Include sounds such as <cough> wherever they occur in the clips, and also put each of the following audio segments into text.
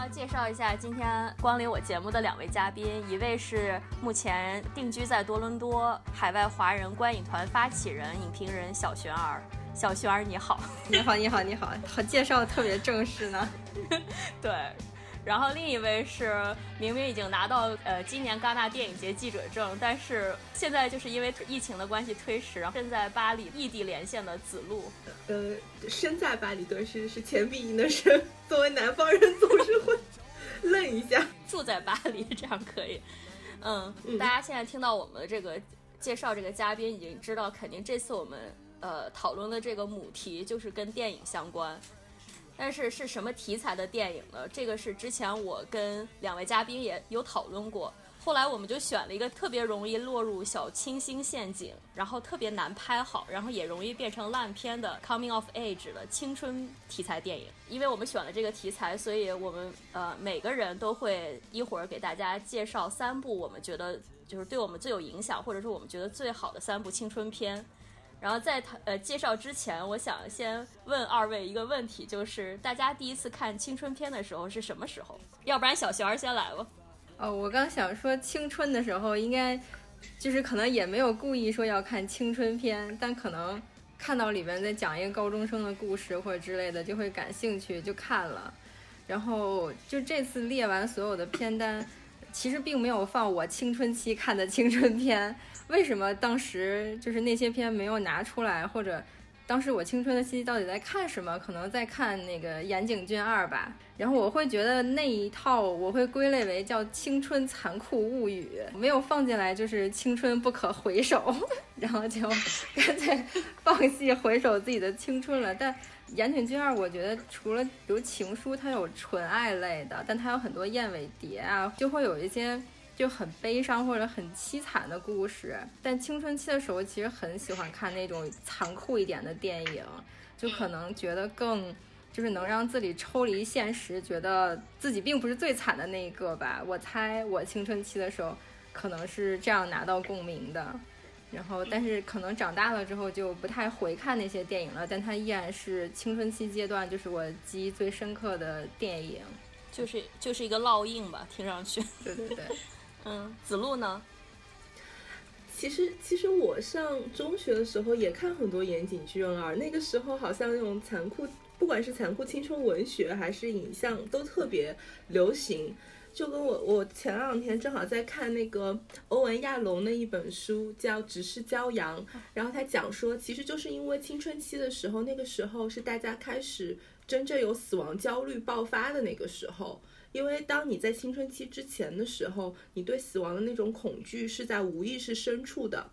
要介绍一下今天光临我节目的两位嘉宾，一位是目前定居在多伦多海外华人观影团发起人、影评人小璇儿。小璇儿，你好！你好，你好，你好！好，介绍的特别正式呢。<laughs> 对。然后另一位是明明已经拿到呃今年戛纳电影节记者证，但是现在就是因为疫情的关系推迟，然后身在巴黎异地连线的子路。呃，身在巴黎对是是前鼻音的身，作为南方人总是会 <laughs> 愣一下。住在巴黎这样可以。嗯，大家现在听到我们这个介绍这个嘉宾，已经知道肯定这次我们呃讨论的这个母题就是跟电影相关。但是是什么题材的电影呢？这个是之前我跟两位嘉宾也有讨论过。后来我们就选了一个特别容易落入小清新陷阱，然后特别难拍好，然后也容易变成烂片的 coming of age 的青春题材电影。因为我们选了这个题材，所以我们呃每个人都会一会儿给大家介绍三部我们觉得就是对我们最有影响，或者说我们觉得最好的三部青春片。然后在他呃介绍之前，我想先问二位一个问题，就是大家第一次看青春片的时候是什么时候？要不然小璇儿先来吧。哦，我刚想说青春的时候，应该就是可能也没有故意说要看青春片，但可能看到里面在讲一个高中生的故事或者之类的，就会感兴趣就看了。然后就这次列完所有的片单，其实并没有放我青春期看的青春片。为什么当时就是那些片没有拿出来？或者当时我青春的期到底在看什么？可能在看那个岩井俊二吧。然后我会觉得那一套我会归类为叫青春残酷物语，没有放进来就是青春不可回首，然后就 <laughs> 干脆放弃回首自己的青春了。但岩井俊二，我觉得除了比如情书，它有纯爱类的，但它有很多燕尾蝶啊，就会有一些。就很悲伤或者很凄惨的故事，但青春期的时候其实很喜欢看那种残酷一点的电影，就可能觉得更就是能让自己抽离现实，觉得自己并不是最惨的那一个吧。我猜我青春期的时候可能是这样拿到共鸣的，然后但是可能长大了之后就不太回看那些电影了，但它依然是青春期阶段就是我记忆最深刻的电影，就是就是一个烙印吧，听上去。对对对。嗯，子路呢？其实，其实我上中学的时候也看很多岩井俊二，那个时候好像那种残酷，不管是残酷青春文学还是影像，都特别流行。就跟我，我前两天正好在看那个欧文亚龙的一本书，叫《直视骄阳》，然后他讲说，其实就是因为青春期的时候，那个时候是大家开始真正有死亡焦虑爆发的那个时候。因为当你在青春期之前的时候，你对死亡的那种恐惧是在无意识深处的，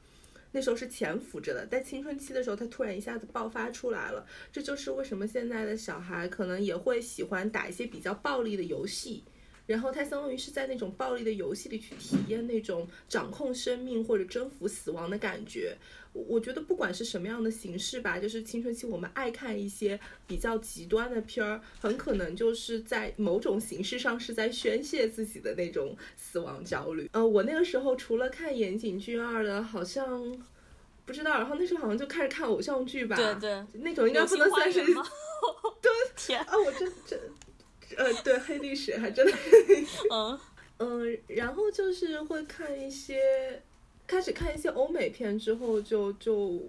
那时候是潜伏着的。在青春期的时候，它突然一下子爆发出来了。这就是为什么现在的小孩可能也会喜欢打一些比较暴力的游戏。然后他相当于是在那种暴力的游戏里去体验那种掌控生命或者征服死亡的感觉。我觉得不管是什么样的形式吧，就是青春期我们爱看一些比较极端的片儿，很可能就是在某种形式上是在宣泄自己的那种死亡焦虑。呃，我那个时候除了看岩井俊二的，好像不知道，然后那时候好像就开始看偶像剧吧。对对，那种应该不能算是。<laughs> 对，<laughs> 天啊，我真真。呃，对，黑历史还真的，嗯。嗯，然后就是会看一些，开始看一些欧美片之后，就就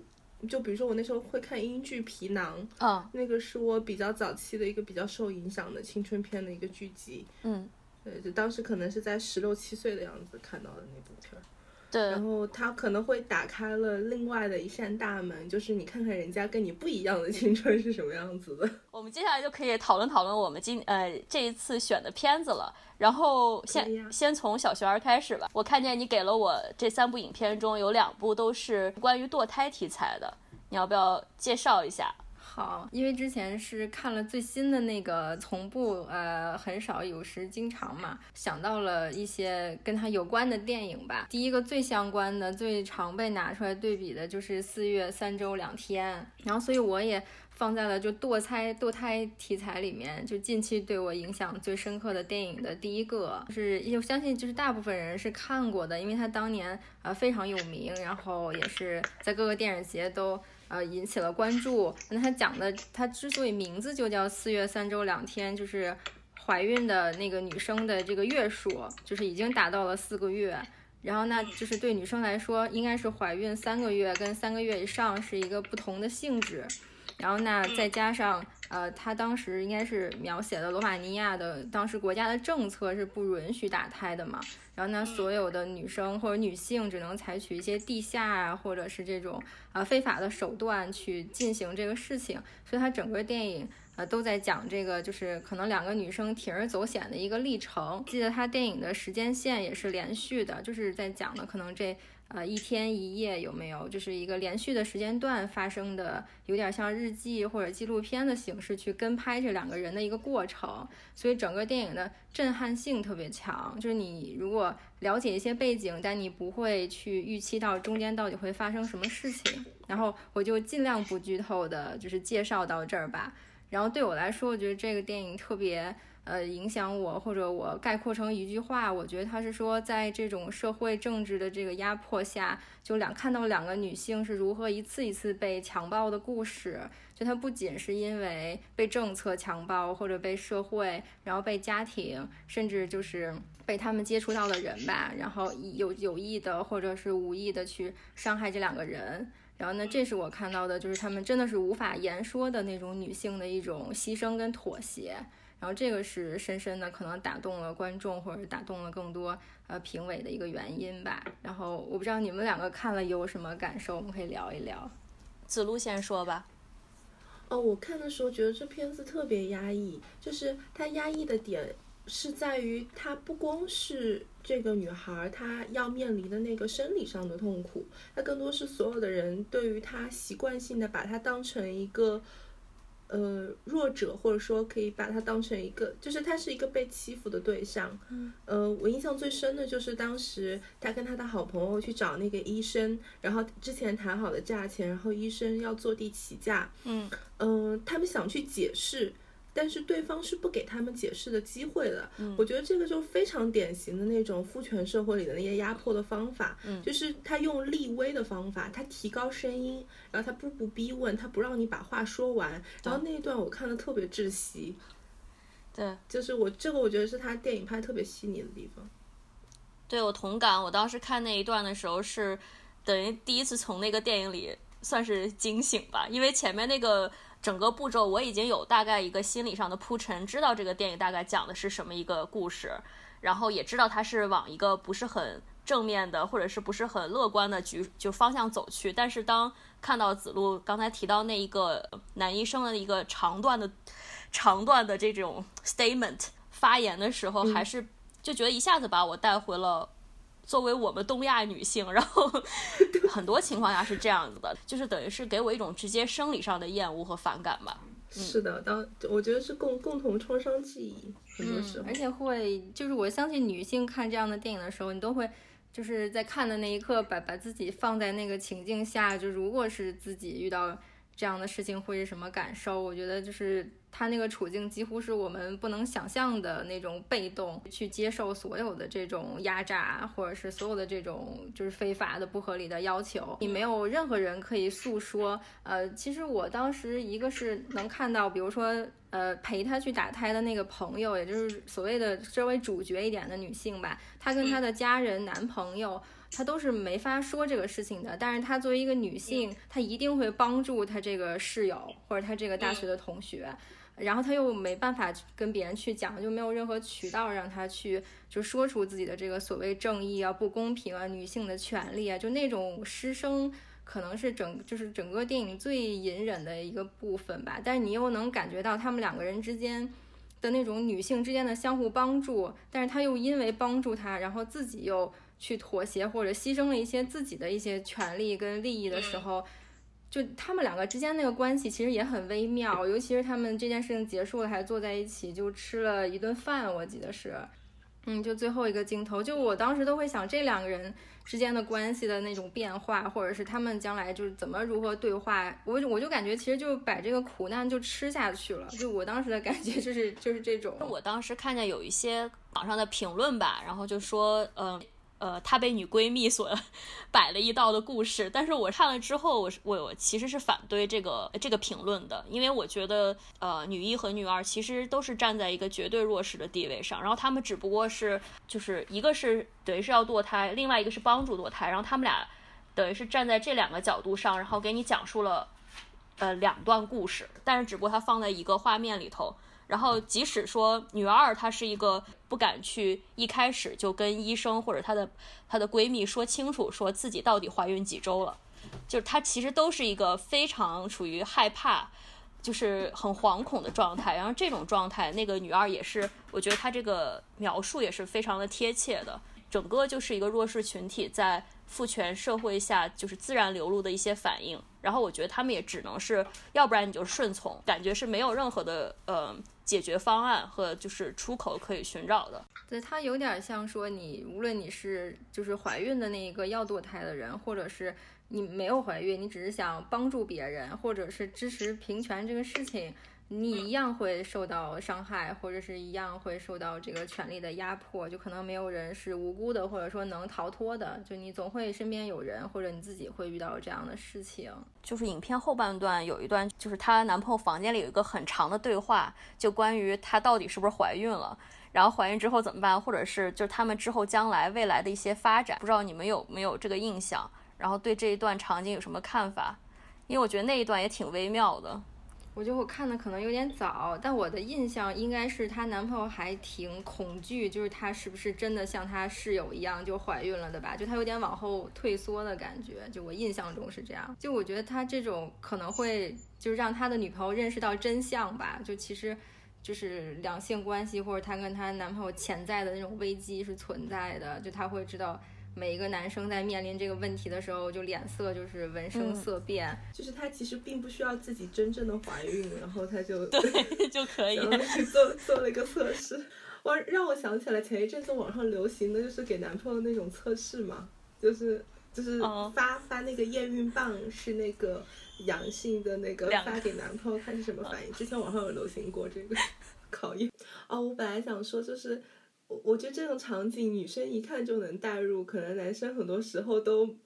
就比如说我那时候会看英剧《皮囊》，啊，那个是我比较早期的一个比较受影响的青春片的一个剧集，嗯，对，就当时可能是在十六七岁的样子看到的那部片。对，然后他可能会打开了另外的一扇大门，就是你看看人家跟你不一样的青春是什么样子的。<laughs> 我们接下来就可以讨论讨论我们今呃这一次选的片子了。然后先先从小璇儿开始吧。我看见你给了我这三部影片中有两部都是关于堕胎题材的，你要不要介绍一下？好，因为之前是看了最新的那个从不呃很少有时经常嘛，想到了一些跟他有关的电影吧。第一个最相关的、最常被拿出来对比的就是《四月三周两天》，然后所以我也放在了就堕胎堕胎题材里面，就近期对我影响最深刻的电影的第一个，就是我相信就是大部分人是看过的，因为他当年呃非常有名，然后也是在各个电影节都。呃，引起了关注。那他讲的，他之所以名字就叫四月三周两天，就是怀孕的那个女生的这个月数，就是已经达到了四个月。然后那就是对女生来说，应该是怀孕三个月跟三个月以上是一个不同的性质。然后那再加上，呃，他当时应该是描写的罗马尼亚的当时国家的政策是不允许打胎的嘛。然后那所有的女生或者女性只能采取一些地下啊，或者是这种啊非法的手段去进行这个事情。所以他整个电影。呃，都在讲这个，就是可能两个女生铤而走险的一个历程。记得他电影的时间线也是连续的，就是在讲的可能这呃一天一夜有没有，就是一个连续的时间段发生的，有点像日记或者纪录片的形式去跟拍这两个人的一个过程。所以整个电影的震撼性特别强，就是你如果了解一些背景，但你不会去预期到中间到底会发生什么事情。然后我就尽量不剧透的，就是介绍到这儿吧。然后对我来说，我觉得这个电影特别呃影响我，或者我概括成一句话，我觉得他是说，在这种社会政治的这个压迫下，就两看到两个女性是如何一次一次被强暴的故事。就它不仅是因为被政策强暴，或者被社会，然后被家庭，甚至就是被他们接触到的人吧，然后有有意的或者是无意的去伤害这两个人。然后呢，这是我看到的，就是他们真的是无法言说的那种女性的一种牺牲跟妥协。然后这个是深深的可能打动了观众，或者打动了更多呃评委的一个原因吧。然后我不知道你们两个看了有什么感受，我们可以聊一聊。子路先说吧。哦，我看的时候觉得这片子特别压抑，就是它压抑的点。是在于，它不光是这个女孩，她要面临的那个生理上的痛苦，它更多是所有的人对于她习惯性的把她当成一个，呃，弱者，或者说可以把他当成一个，就是他是一个被欺负的对象。嗯，呃，我印象最深的就是当时他跟他的好朋友去找那个医生，然后之前谈好的价钱，然后医生要坐地起价。嗯，嗯，他们想去解释。但是对方是不给他们解释的机会的。嗯，我觉得这个就非常典型的那种父权社会里的那些压迫的方法。嗯，就是他用立威的方法，他提高声音，然后他步步逼问，他不让你把话说完。然后那一段我看的特别窒息。对，就是我这个我觉得是他电影拍特别细腻的地方。对我同感，我当时看那一段的时候是等于第一次从那个电影里算是惊醒吧，因为前面那个。整个步骤我已经有大概一个心理上的铺陈，知道这个电影大概讲的是什么一个故事，然后也知道它是往一个不是很正面的或者是不是很乐观的局就方向走去。但是当看到子路刚才提到那一个男医生的一个长段的长段的这种 statement 发言的时候，还是就觉得一下子把我带回了。作为我们东亚女性，<laughs> 然后很多情况下是这样子的，就是等于是给我一种直接生理上的厌恶和反感吧。是的，当我觉得是共共同创伤记忆，很多时候，而且会就是我相信女性看这样的电影的时候，你都会就是在看的那一刻，把把自己放在那个情境下，就如果是自己遇到这样的事情会是什么感受？我觉得就是。他那个处境几乎是我们不能想象的那种被动，去接受所有的这种压榨，或者是所有的这种就是非法的、不合理的要求。你没有任何人可以诉说。呃，其实我当时一个是能看到，比如说，呃，陪他去打胎的那个朋友，也就是所谓的稍微主角一点的女性吧，她跟她的家人、男朋友。她都是没法说这个事情的，但是她作为一个女性，她一定会帮助她这个室友或者她这个大学的同学，然后她又没办法跟别人去讲，就没有任何渠道让她去就说出自己的这个所谓正义啊、不公平啊、女性的权利啊，就那种师生，可能是整就是整个电影最隐忍的一个部分吧。但是你又能感觉到他们两个人之间的那种女性之间的相互帮助，但是她又因为帮助他，然后自己又。去妥协或者牺牲了一些自己的一些权利跟利益的时候，就他们两个之间那个关系其实也很微妙。尤其是他们这件事情结束了，还坐在一起就吃了一顿饭，我记得是，嗯，就最后一个镜头，就我当时都会想这两个人之间的关系的那种变化，或者是他们将来就是怎么如何对话。我我就感觉其实就把这个苦难就吃下去了。就我当时的感觉就是就是这种。我当时看见有一些网上的评论吧，然后就说，嗯。呃，呃她被女闺蜜所 <laughs> 摆了一道的故事。但是我看了之后，我我我其实是反对这个这个评论的，因为我觉得呃，女一和女二其实都是站在一个绝对弱势的地位上，然后他们只不过是就是一个是等于是要堕胎，另外一个是帮助堕胎，然后他们俩等于是站在这两个角度上，然后给你讲述了呃两段故事，但是只不过它放在一个画面里头。然后，即使说女二她是一个不敢去一开始就跟医生或者她的她的闺蜜说清楚，说自己到底怀孕几周了，就是她其实都是一个非常处于害怕，就是很惶恐的状态。然后这种状态，那个女二也是，我觉得她这个描述也是非常的贴切的。整个就是一个弱势群体在父权社会下就是自然流露的一些反应。然后我觉得他们也只能是，要不然你就顺从，感觉是没有任何的呃。解决方案和就是出口可以寻找的，对它有点像说你无论你是就是怀孕的那一个要堕胎的人，或者是你没有怀孕，你只是想帮助别人，或者是支持平权这个事情。你一样会受到伤害，或者是一样会受到这个权力的压迫，就可能没有人是无辜的，或者说能逃脱的。就你总会身边有人，或者你自己会遇到这样的事情。就是影片后半段有一段，就是她男朋友房间里有一个很长的对话，就关于她到底是不是怀孕了，然后怀孕之后怎么办，或者是就是他们之后将来未来的一些发展。不知道你们有没有这个印象？然后对这一段场景有什么看法？因为我觉得那一段也挺微妙的。我觉得我看的可能有点早，但我的印象应该是她男朋友还挺恐惧，就是她是不是真的像她室友一样就怀孕了的吧？就她有点往后退缩的感觉，就我印象中是这样。就我觉得她这种可能会就是让她的女朋友认识到真相吧，就其实就是两性关系或者她跟她男朋友潜在的那种危机是存在的，就他会知道。每一个男生在面临这个问题的时候，就脸色就是闻声色变。就是他其实并不需要自己真正的怀孕，然后他就对就可以 <laughs> 去做做了一个测试。我让我想起来前一阵子网上流行的就是给男朋友那种测试嘛，就是就是发发那个验孕棒是那个阳性的那个发给男朋友看是什么反应。之前网上有流行过这个 <laughs> 考验。哦，我本来想说就是。我我觉得这种场景，女生一看就能代入，可能男生很多时候都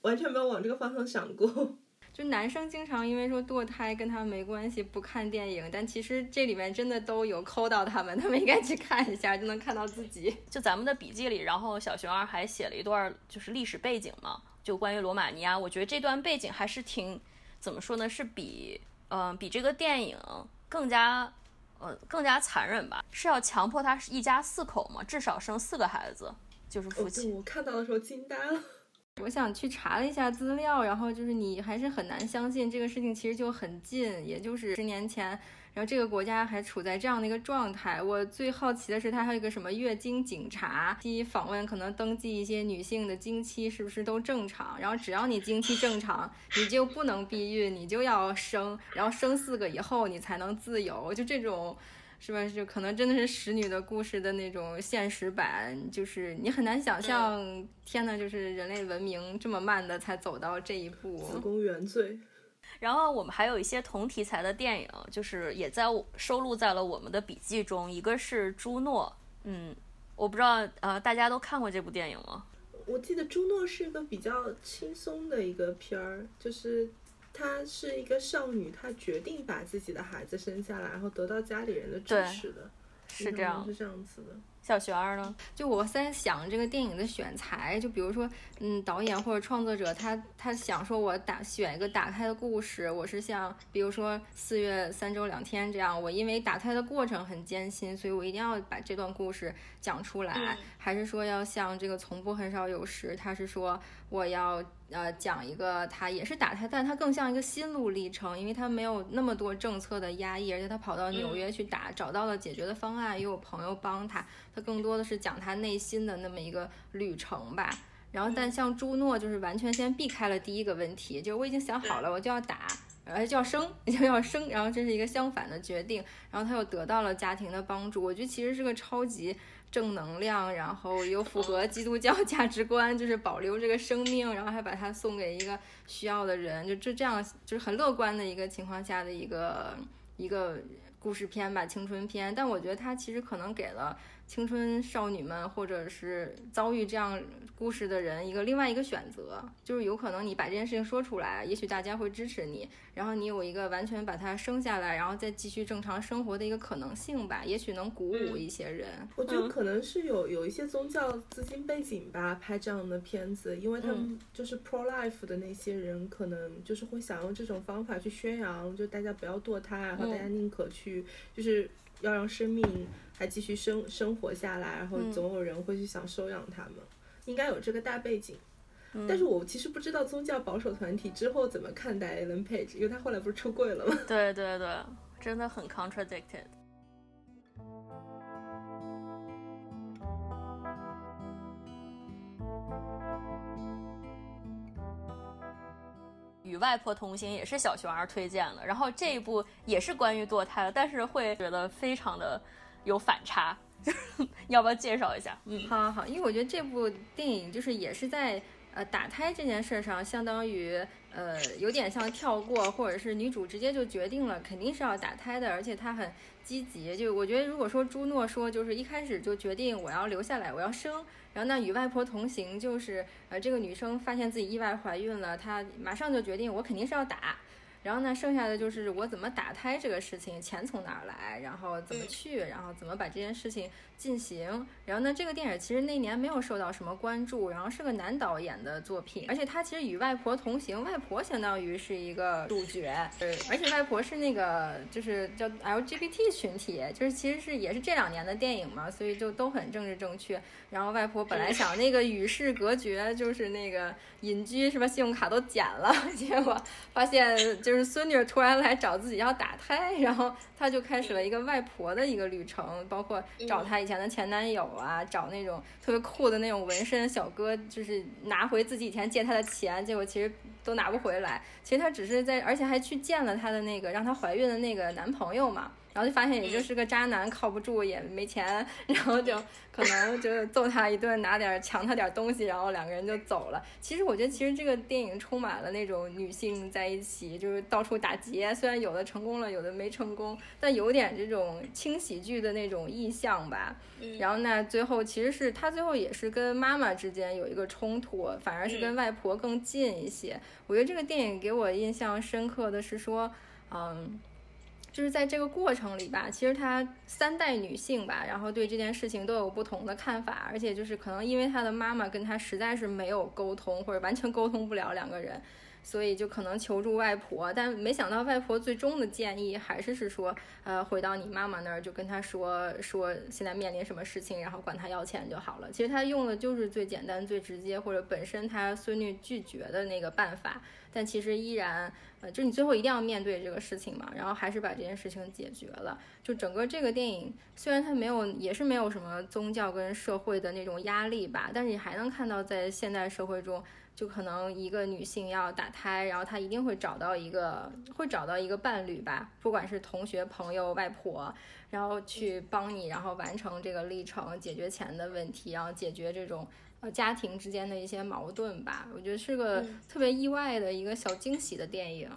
完全没有往这个方向想过。<laughs> 就男生经常因为说堕胎跟他们没关系，不看电影，但其实这里面真的都有抠到他们，他们应该去看一下，就能看到自己。就咱们的笔记里，然后小熊二还写了一段就是历史背景嘛，就关于罗马尼亚，我觉得这段背景还是挺怎么说呢，是比嗯比这个电影更加。呃，更加残忍吧？是要强迫他是一家四口吗？至少生四个孩子，就是父亲。我看到的时候惊呆了。<laughs> 我想去查了一下资料，然后就是你还是很难相信这个事情其实就很近，也就是十年前。然后这个国家还处在这样的一个状态。我最好奇的是，它还有一个什么月经警察，去访问可能登记一些女性的经期是不是都正常。然后只要你经期正常，你就不能避孕，你就要生。然后生四个以后，你才能自由。就这种，是吧？就可能真的是使女的故事的那种现实版。就是你很难想象，天呐，就是人类文明这么慢的才走到这一步。子宫原罪。然后我们还有一些同题材的电影，就是也在收录在了我们的笔记中。一个是《朱诺》，嗯，我不知道呃大家都看过这部电影吗？我记得《朱诺》是一个比较轻松的一个片儿，就是她是一个少女，她决定把自己的孩子生下来，然后得到家里人的支持的，是这样，是这样子的。小璇儿呢？就我在想这个电影的选材，就比如说，嗯，导演或者创作者，他他想说，我打选一个打胎的故事，我是像，比如说四月三周两天这样，我因为打胎的过程很艰辛，所以我一定要把这段故事讲出来，还是说要像这个从不很少有时，他是说我要。呃，讲一个他也是打胎，但他更像一个心路历程，因为他没有那么多政策的压抑，而且他跑到纽约去打，找到了解决的方案，也有朋友帮他，他更多的是讲他内心的那么一个旅程吧。然后，但像朱诺就是完全先避开了第一个问题，就是我已经想好了，我就要打，呃，就要生，<laughs> 就要生，然后这是一个相反的决定，然后他又得到了家庭的帮助，我觉得其实是个超级。正能量，然后又符合基督教 <laughs> 价值观，就是保留这个生命，然后还把它送给一个需要的人，就这这样就是很乐观的一个情况下的一个一个故事片吧，青春片。但我觉得它其实可能给了青春少女们，或者是遭遇这样故事的人一个另外一个选择，就是有可能你把这件事情说出来，也许大家会支持你，然后你有一个完全把它生下来，然后再继续正常生活的一个可能性吧，也许能鼓舞一些人。我觉得可能是有有一些宗教资金背景吧，拍这样的片子，因为他们就是 pro life 的那些人，可能就是会想用这种方法去宣扬，就大家不要堕胎，然后大家宁可去，就是要让生命。还继续生生活下来，然后总有人会去想收养他们，应该有这个大背景。但是我其实不知道宗教保守团体之后怎么看待 Ellen Page，因为他后来不是出柜了吗？<laughs> 对对对，真的很 contradicted。与外婆同行也是小熊儿推荐的，然后这一部也是关于堕胎的，但是会觉得非常的。有反差，<laughs> 要不要介绍一下？嗯，好，好，好，因为我觉得这部电影就是也是在呃打胎这件事上，相当于呃有点像跳过，或者是女主直接就决定了肯定是要打胎的，而且她很积极。就我觉得如果说朱诺说就是一开始就决定我要留下来，我要生，然后那与外婆同行就是呃这个女生发现自己意外怀孕了，她马上就决定我肯定是要打。然后呢，剩下的就是我怎么打胎这个事情，钱从哪儿来，然后怎么去，然后怎么把这件事情进行。然后呢，这个电影其实那年没有受到什么关注，然后是个男导演的作品，而且他其实与外婆同行，外婆相当于是一个主角，对，而且外婆是那个就是叫 LGBT 群体，就是其实是也是这两年的电影嘛，所以就都很政治正确。然后外婆本来想那个与世隔绝，就是那个隐居，是吧？信用卡都剪了，<laughs> 结果发现就是孙女突然来找自己要打胎，然后她就开始了一个外婆的一个旅程，包括找她以前的前男友啊，找那种特别酷的那种纹身小哥，就是拿回自己以前借她的钱，结果其实都拿不回来。其实她只是在，而且还去见了她的那个让她怀孕的那个男朋友嘛。然后就发现，也就是个渣男，靠不住，也没钱，然后就可能就揍他一顿，拿点抢他点东西，然后两个人就走了。其实我觉得，其实这个电影充满了那种女性在一起，就是到处打劫，虽然有的成功了，有的没成功，但有点这种轻喜剧的那种意象吧。然后那最后其实是他最后也是跟妈妈之间有一个冲突，反而是跟外婆更近一些。我觉得这个电影给我印象深刻的是说，嗯。就是在这个过程里吧，其实她三代女性吧，然后对这件事情都有不同的看法，而且就是可能因为她的妈妈跟她实在是没有沟通，或者完全沟通不了两个人，所以就可能求助外婆。但没想到外婆最终的建议还是是说，呃，回到你妈妈那儿，就跟她说说现在面临什么事情，然后管她要钱就好了。其实她用的就是最简单、最直接，或者本身她孙女拒绝的那个办法。但其实依然，呃，就你最后一定要面对这个事情嘛，然后还是把这件事情解决了。就整个这个电影，虽然它没有，也是没有什么宗教跟社会的那种压力吧，但是你还能看到在现代社会中，就可能一个女性要打胎，然后她一定会找到一个，会找到一个伴侣吧，不管是同学、朋友、外婆，然后去帮你，然后完成这个历程，解决钱的问题，然后解决这种。呃，家庭之间的一些矛盾吧，我觉得是个特别意外的一个小惊喜的电影。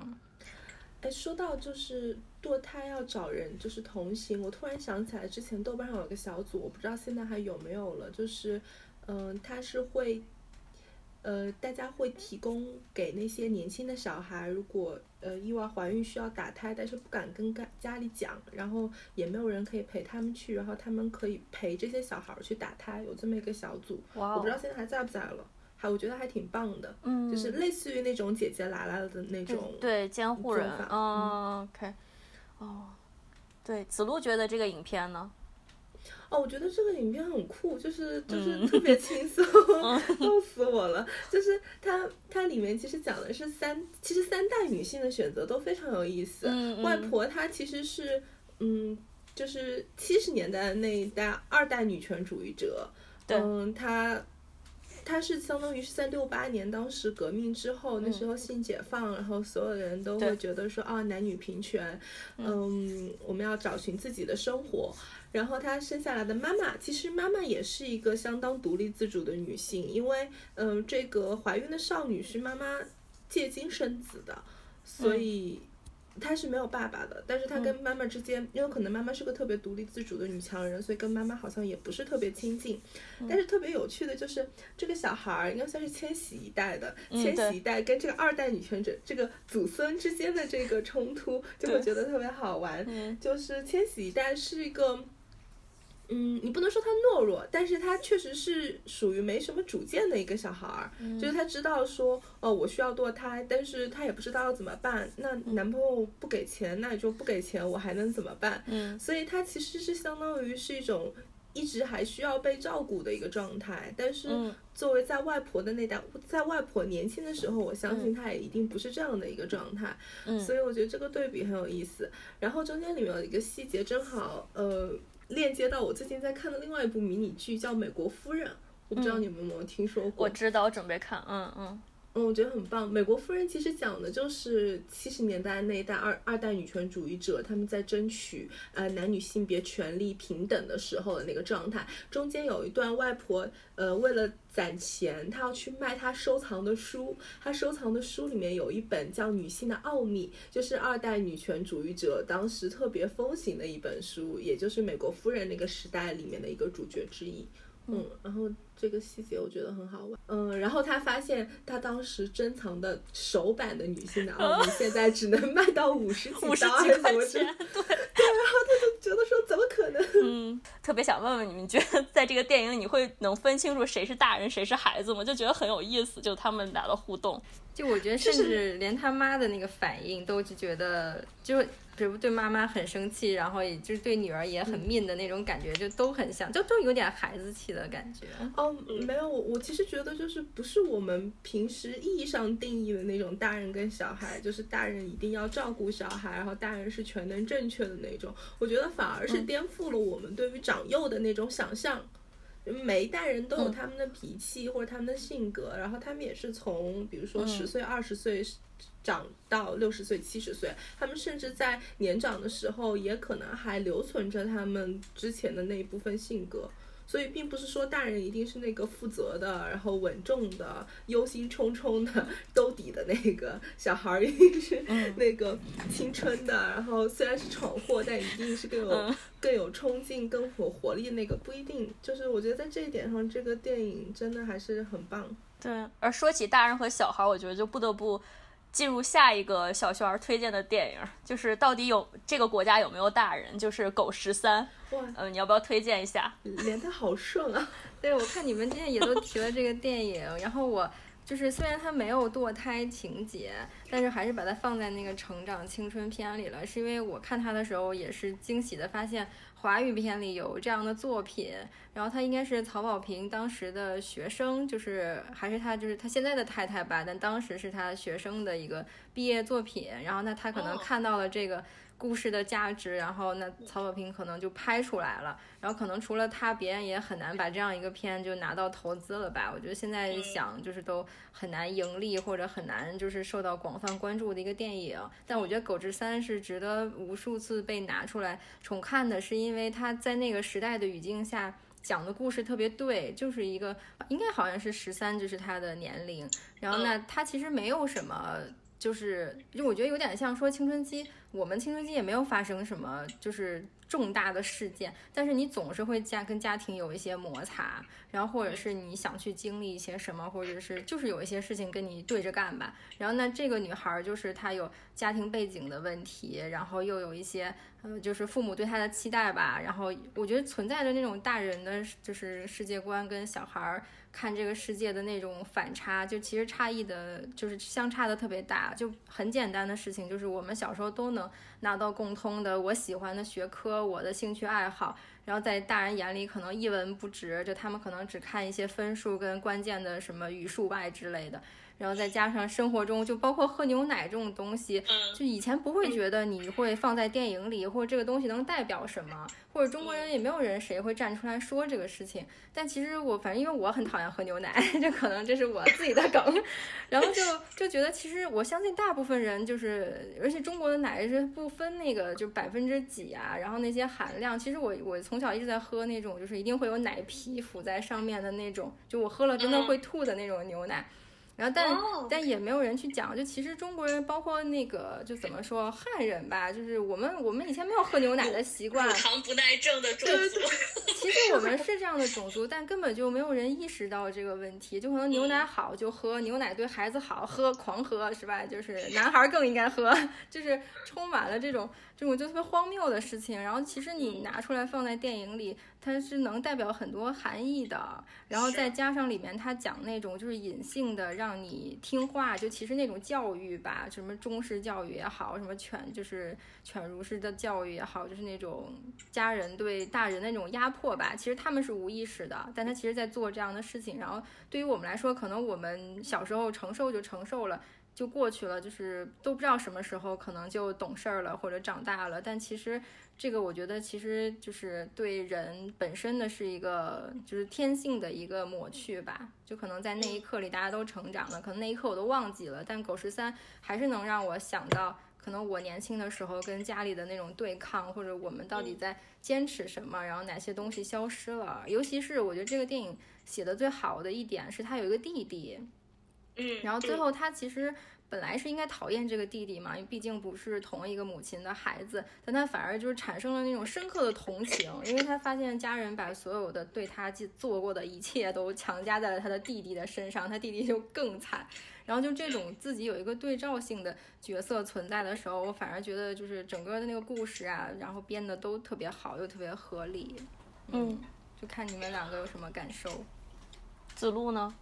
哎，说到就是堕胎要找人就是同行，我突然想起来之前豆瓣上有个小组，我不知道现在还有没有了，就是嗯，他是会。呃，大家会提供给那些年轻的小孩，如果呃意外怀孕需要打胎，但是不敢跟家家里讲，然后也没有人可以陪他们去，然后他们可以陪这些小孩去打胎，有这么一个小组。哇，我不知道现在还在不在了，还我觉得还挺棒的，嗯，就是类似于那种姐姐来了的那种，对监护人，嗯，OK，哦，对，子路觉得这个影片呢？哦，我觉得这个影片很酷，就是就是特别轻松，<laughs> 逗死我了。就是它它里面其实讲的是三，其实三代女性的选择都非常有意思。外婆她其实是嗯，就是七十年代那一代二代女权主义者。嗯，她她是相当于是在六八年当时革命之后，那时候性解放，然后所有人都会觉得说啊，男女平权，嗯，我们要找寻自己的生活。然后她生下来的妈妈，其实妈妈也是一个相当独立自主的女性，因为，嗯，这个怀孕的少女是妈妈借精生子的，所以他是没有爸爸的，但是他跟妈妈之间，因为可能妈妈是个特别独立自主的女强人，所以跟妈妈好像也不是特别亲近。但是特别有趣的就是这个小孩儿应该算是千禧一代的，千禧一代跟这个二代女权者这个祖孙之间的这个冲突，就会觉得特别好玩。就是千禧一代是一个。嗯，你不能说他懦弱，但是他确实是属于没什么主见的一个小孩儿，就是他知道说，哦，我需要堕胎，但是他也不知道要怎么办。那男朋友不给钱，那也就不给钱，我还能怎么办？嗯，所以他其实是相当于是一种一直还需要被照顾的一个状态。但是作为在外婆的那代，在外婆年轻的时候，我相信他也一定不是这样的一个状态。嗯，所以我觉得这个对比很有意思。然后中间里面有一个细节，正好呃。链接到我最近在看的另外一部迷你剧，叫《美国夫人》，我不知道你们有没有听说过。我知道，我准备看，嗯嗯嗯，我觉得很棒。《美国夫人》其实讲的就是七十年代那一代二二代女权主义者他们在争取呃男女性别权利平等的时候的那个状态。中间有一段外婆呃为了攒钱，她要去卖她收藏的书。她收藏的书里面有一本叫《女性的奥秘》，就是二代女权主义者当时特别风行的一本书，也就是《美国夫人》那个时代里面的一个主角之一。嗯，然后这个细节我觉得很好玩。嗯，然后他发现他当时珍藏的首版的女性的奥秘，现在只能卖到 <laughs> 五十几刀，还是怎么着？对对，然后他就觉得说怎么可能？嗯，特别想问问你们，觉得在这个电影里，你会能分清楚谁是大人，谁是孩子吗？就觉得很有意思，就他们俩的互动。就我觉得，甚至连他妈的那个反应，都就觉得就。比如对妈妈很生气，然后也就是对女儿也很 mean 的那种感觉，就都很像，就都有点孩子气的感觉。哦，没有，我其实觉得就是不是我们平时意义上定义的那种大人跟小孩，就是大人一定要照顾小孩，然后大人是全能正确的那种。我觉得反而是颠覆了我们对于长幼的那种想象。每一代人都有他们的脾气或者他们的性格，然后他们也是从比如说十岁、二十岁。长到六十岁、七十岁，他们甚至在年长的时候，也可能还留存着他们之前的那一部分性格。所以，并不是说大人一定是那个负责的，然后稳重的、忧心忡忡的、兜底的那个小孩儿，一定是 <laughs> 那个青春的。然后虽然是闯祸，但一定是更有 <laughs> 更有冲劲、更有活力的那个。不一定，就是我觉得在这一点上，这个电影真的还是很棒。对，而说起大人和小孩，我觉得就不得不。进入下一个小轩儿推荐的电影，就是到底有这个国家有没有大人？就是《狗十三》。嗯，你要不要推荐一下？<laughs> 连的好顺啊！对，我看你们今天也都提了这个电影，然后我就是虽然它没有堕胎情节，但是还是把它放在那个成长青春片里了，是因为我看它的时候也是惊喜的发现。华语片里有这样的作品，然后他应该是曹保平当时的学生，就是还是他就是他现在的太太吧，但当时是他学生的一个毕业作品，然后那他可能看到了这个。故事的价值，然后那曹保平可能就拍出来了，然后可能除了他，别人也很难把这样一个片就拿到投资了吧？我觉得现在想就是都很难盈利或者很难就是受到广泛关注的一个电影。但我觉得《狗之三》是值得无数次被拿出来重看的，是因为他在那个时代的语境下讲的故事特别对，就是一个应该好像是十三就是他的年龄，然后那他其实没有什么。就是，就我觉得有点像说青春期，我们青春期也没有发生什么就是重大的事件，但是你总是会家跟家庭有一些摩擦，然后或者是你想去经历一些什么，或者是就是有一些事情跟你对着干吧。然后那这个女孩就是她有家庭背景的问题，然后又有一些呃就是父母对她的期待吧。然后我觉得存在着那种大人的就是世界观跟小孩儿。看这个世界的那种反差，就其实差异的，就是相差的特别大。就很简单的事情，就是我们小时候都能拿到共通的我喜欢的学科，我的兴趣爱好，然后在大人眼里可能一文不值，就他们可能只看一些分数跟关键的什么语数外之类的。然后再加上生活中，就包括喝牛奶这种东西，就以前不会觉得你会放在电影里，或者这个东西能代表什么，或者中国人也没有人谁会站出来说这个事情。但其实我反正因为我很讨厌喝牛奶，<laughs> 就可能这是我自己的梗，然后就就觉得其实我相信大部分人就是，而且中国的奶是不分那个就百分之几啊，然后那些含量，其实我我从小一直在喝那种就是一定会有奶皮浮在上面的那种，就我喝了真的会吐的那种牛奶。然后但但也没有人去讲，就其实中国人包括那个就怎么说汉人吧，就是我们我们以前没有喝牛奶的习惯，乳糖不耐症的种族。<laughs> 其实我们是这样的种族，但根本就没有人意识到这个问题。就可能牛奶好就喝，牛奶对孩子好喝狂喝是吧？就是男孩更应该喝，就是充满了这种这种就特别荒谬的事情。然后其实你拿出来放在电影里。它是能代表很多含义的，然后再加上里面它讲那种就是隐性的让你听话，就其实那种教育吧，什么中式教育也好，什么犬就是犬儒式的教育也好，就是那种家人对大人的那种压迫吧，其实他们是无意识的，但他其实在做这样的事情。然后对于我们来说，可能我们小时候承受就承受了。就过去了，就是都不知道什么时候可能就懂事儿了或者长大了。但其实这个我觉得其实就是对人本身的是一个就是天性的一个抹去吧。就可能在那一刻里大家都成长了，可能那一刻我都忘记了，但狗十三还是能让我想到可能我年轻的时候跟家里的那种对抗，或者我们到底在坚持什么，然后哪些东西消失了。尤其是我觉得这个电影写的最好的一点是他有一个弟弟。嗯，然后最后他其实本来是应该讨厌这个弟弟嘛，因为毕竟不是同一个母亲的孩子，但他反而就是产生了那种深刻的同情，因为他发现家人把所有的对他做过的一切都强加在了他的弟弟的身上，他弟弟就更惨。然后就这种自己有一个对照性的角色存在的时候，我反而觉得就是整个的那个故事啊，然后编的都特别好，又特别合理。嗯，就看你们两个有什么感受。子路呢？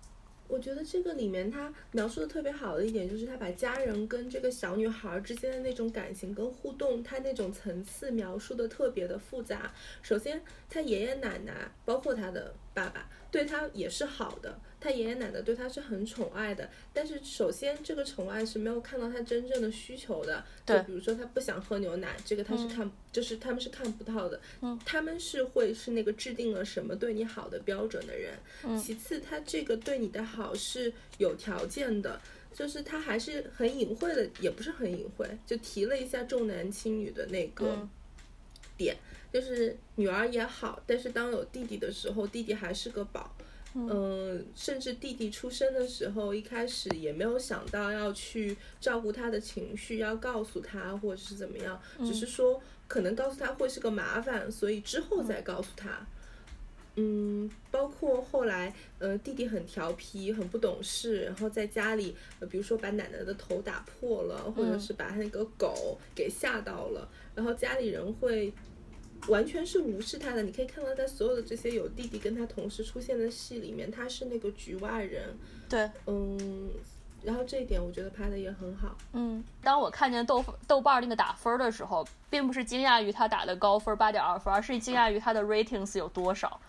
我觉得这个里面他描述的特别好的一点，就是他把家人跟这个小女孩之间的那种感情跟互动，他那种层次描述的特别的复杂。首先，他爷爷奶奶，包括他的爸爸。对他也是好的，他爷爷奶奶对他是很宠爱的。但是首先，这个宠爱是没有看到他真正的需求的。对，比如说他不想喝牛奶，这个他是看，就是他们是看不到的。嗯，他们是会是那个制定了什么对你好的标准的人。嗯，其次，他这个对你的好是有条件的，就是他还是很隐晦的，也不是很隐晦，就提了一下重男轻女的那个点。就是女儿也好，但是当有弟弟的时候，弟弟还是个宝。嗯，甚至弟弟出生的时候，一开始也没有想到要去照顾他的情绪，要告诉他或者是怎么样，只是说可能告诉他会是个麻烦，所以之后再告诉他。嗯，包括后来，呃，弟弟很调皮，很不懂事，然后在家里，呃，比如说把奶奶的头打破了，或者是把那个狗给吓到了，然后家里人会。完全是无视他的，你可以看到在所有的这些有弟弟跟他同时出现的戏里面，他是那个局外人。对，嗯，然后这一点我觉得拍的也很好。嗯，当我看见豆豆瓣那个打分的时候，并不是惊讶于他打的高分八点二分，而是惊讶于他的 ratings 有多少。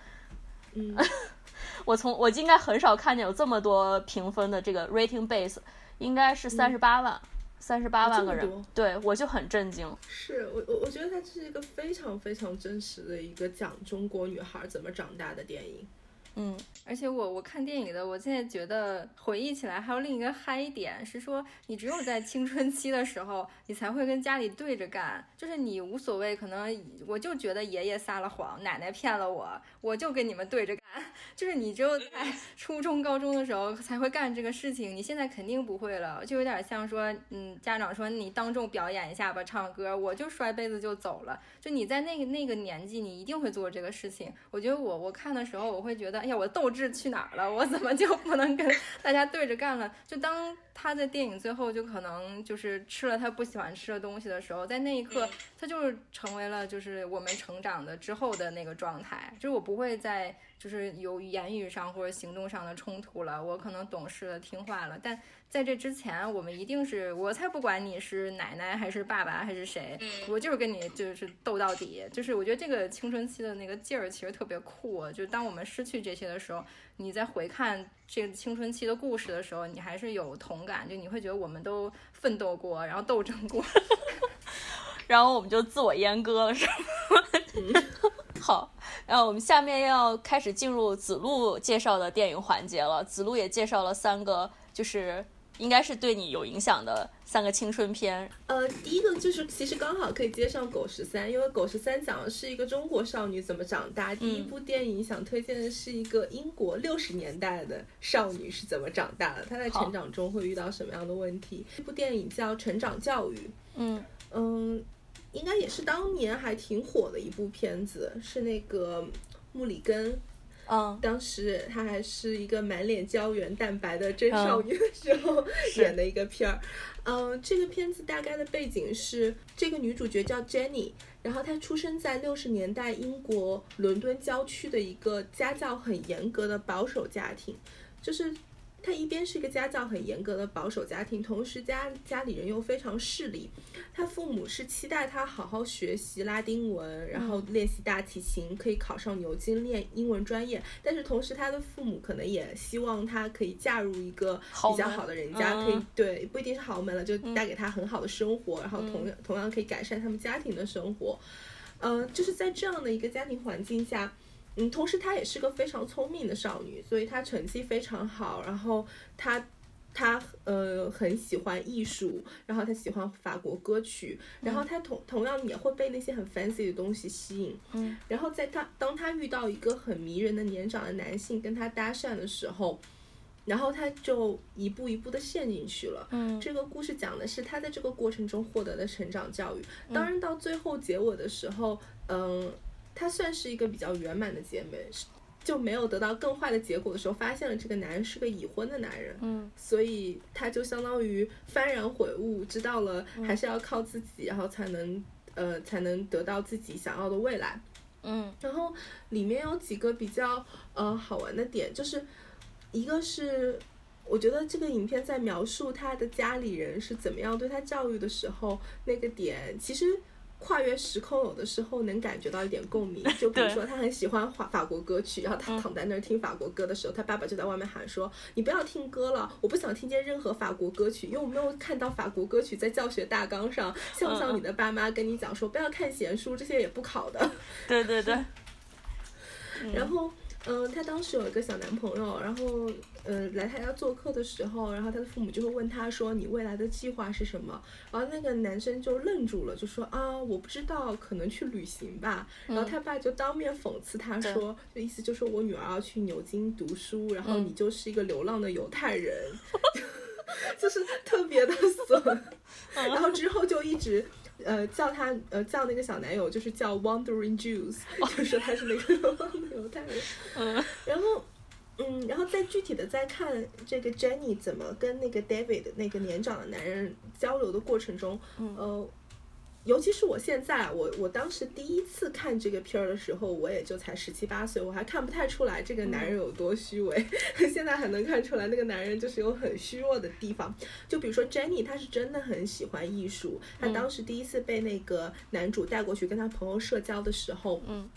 嗯，<laughs> 我从我应该很少看见有这么多评分的这个 rating base，应该是三十八万。三十八万个人，对我就很震惊。是我我我觉得它是一个非常非常真实的一个讲中国女孩怎么长大的电影。嗯，而且我我看电影的，我现在觉得回忆起来还有另一个嗨点是说，你只有在青春期的时候，你才会跟家里对着干，就是你无所谓，可能我就觉得爷爷撒了谎，奶奶骗了我，我就跟你们对着干，<laughs> 就是你只有在 <laughs> 初中高中的时候才会干这个事情，你现在肯定不会了，就有点像说，嗯，家长说你当众表演一下吧，唱歌，我就摔杯子就走了，就你在那个那个年纪，你一定会做这个事情。我觉得我我看的时候，我会觉得。哎呀，我的斗志去哪儿了？我怎么就不能跟大家对着干了？就当他在电影最后就可能就是吃了他不喜欢吃的东西的时候，在那一刻，他就是成为了就是我们成长的之后的那个状态。就是我不会再就是有言语上或者行动上的冲突了，我可能懂事了，听话了。但在这之前，我们一定是我才不管你是奶奶还是爸爸还是谁，我就是跟你就是斗到底。就是我觉得这个青春期的那个劲儿其实特别酷。就当我们失去这些的时候，你在回看这个青春期的故事的时候，你还是有同感。就你会觉得我们都奋斗过，然后斗争过，<laughs> 然后我们就自我阉割了，是吗？<laughs> 好，然后我们下面要开始进入子路介绍的电影环节了。子路也介绍了三个，就是。应该是对你有影响的三个青春片。呃，第一个就是其实刚好可以接上《狗十三》，因为《狗十三》讲的是一个中国少女怎么长大。第一部电影想推荐的是一个英国六十年代的少女是怎么长大的，她在成长中会遇到什么样的问题。这部电影叫《成长教育》。嗯嗯，应该也是当年还挺火的一部片子，是那个穆里根。嗯，当时她还是一个满脸胶原蛋白的真少女的时候演的一个片儿。嗯，这个片子大概的背景是，这个女主角叫 Jenny，然后她出生在六十年代英国伦敦郊区的一个家教很严格的保守家庭，就是。他一边是一个家教很严格的保守家庭，同时家家里人又非常势利。他父母是期待他好好学习拉丁文，然后练习大提琴，可以考上牛津练英文专业。但是同时，他的父母可能也希望他可以嫁入一个比较好的人家，可以对不一定是豪门了，就带给他很好的生活，然后同样同样可以改善他们家庭的生活。嗯，就是在这样的一个家庭环境下。嗯，同时她也是个非常聪明的少女，所以她成绩非常好。然后她，她呃很喜欢艺术，然后她喜欢法国歌曲，然后她同同样也会被那些很 fancy 的东西吸引。嗯，然后在她当她遇到一个很迷人的年长的男性跟她搭讪的时候，然后她就一步一步的陷进去了。嗯，这个故事讲的是她在这个过程中获得的成长教育。当然到最后结尾的时候，嗯。她算是一个比较圆满的结尾，就没有得到更坏的结果的时候，发现了这个男人是个已婚的男人，嗯，所以她就相当于幡然悔悟，知道了还是要靠自己，然后才能呃才能得到自己想要的未来，嗯，然后里面有几个比较呃好玩的点，就是一个是我觉得这个影片在描述他的家里人是怎么样对他教育的时候，那个点其实。跨越时空，有的时候能感觉到一点共鸣。<laughs> 就比如说，他很喜欢法法国歌曲，然后他躺在那儿听法国歌的时候，他爸爸就在外面喊说：“你不要听歌了，我不想听见任何法国歌曲，因为我没有看到法国歌曲在教学大纲上。”像不像你的爸妈跟你讲说不要看闲书，这些也不考的。对对对。<laughs> 然后。嗯，她当时有一个小男朋友，然后呃来她家做客的时候，然后她的父母就会问她说：“你未来的计划是什么？”然后那个男生就愣住了，就说：“啊，我不知道，可能去旅行吧。”然后他爸就当面讽刺他说：“就意思就是我女儿要去牛津读书，然后你就是一个流浪的犹太人，<laughs> 就是特别的损。<laughs> ”然后之后就一直。呃，叫他呃叫那个小男友就是叫 Wandering Jews，<laughs> 就说他是那个犹太人。嗯，然后嗯，然后再具体的再看这个 Jenny 怎么跟那个 David 那个年长的男人交流的过程中，呃。尤其是我现在，我我当时第一次看这个片儿的时候，我也就才十七八岁，我还看不太出来这个男人有多虚伪。<laughs> 现在还能看出来，那个男人就是有很虚弱的地方。就比如说 Jenny，她是真的很喜欢艺术。她当时第一次被那个男主带过去跟他朋友社交的时候，嗯，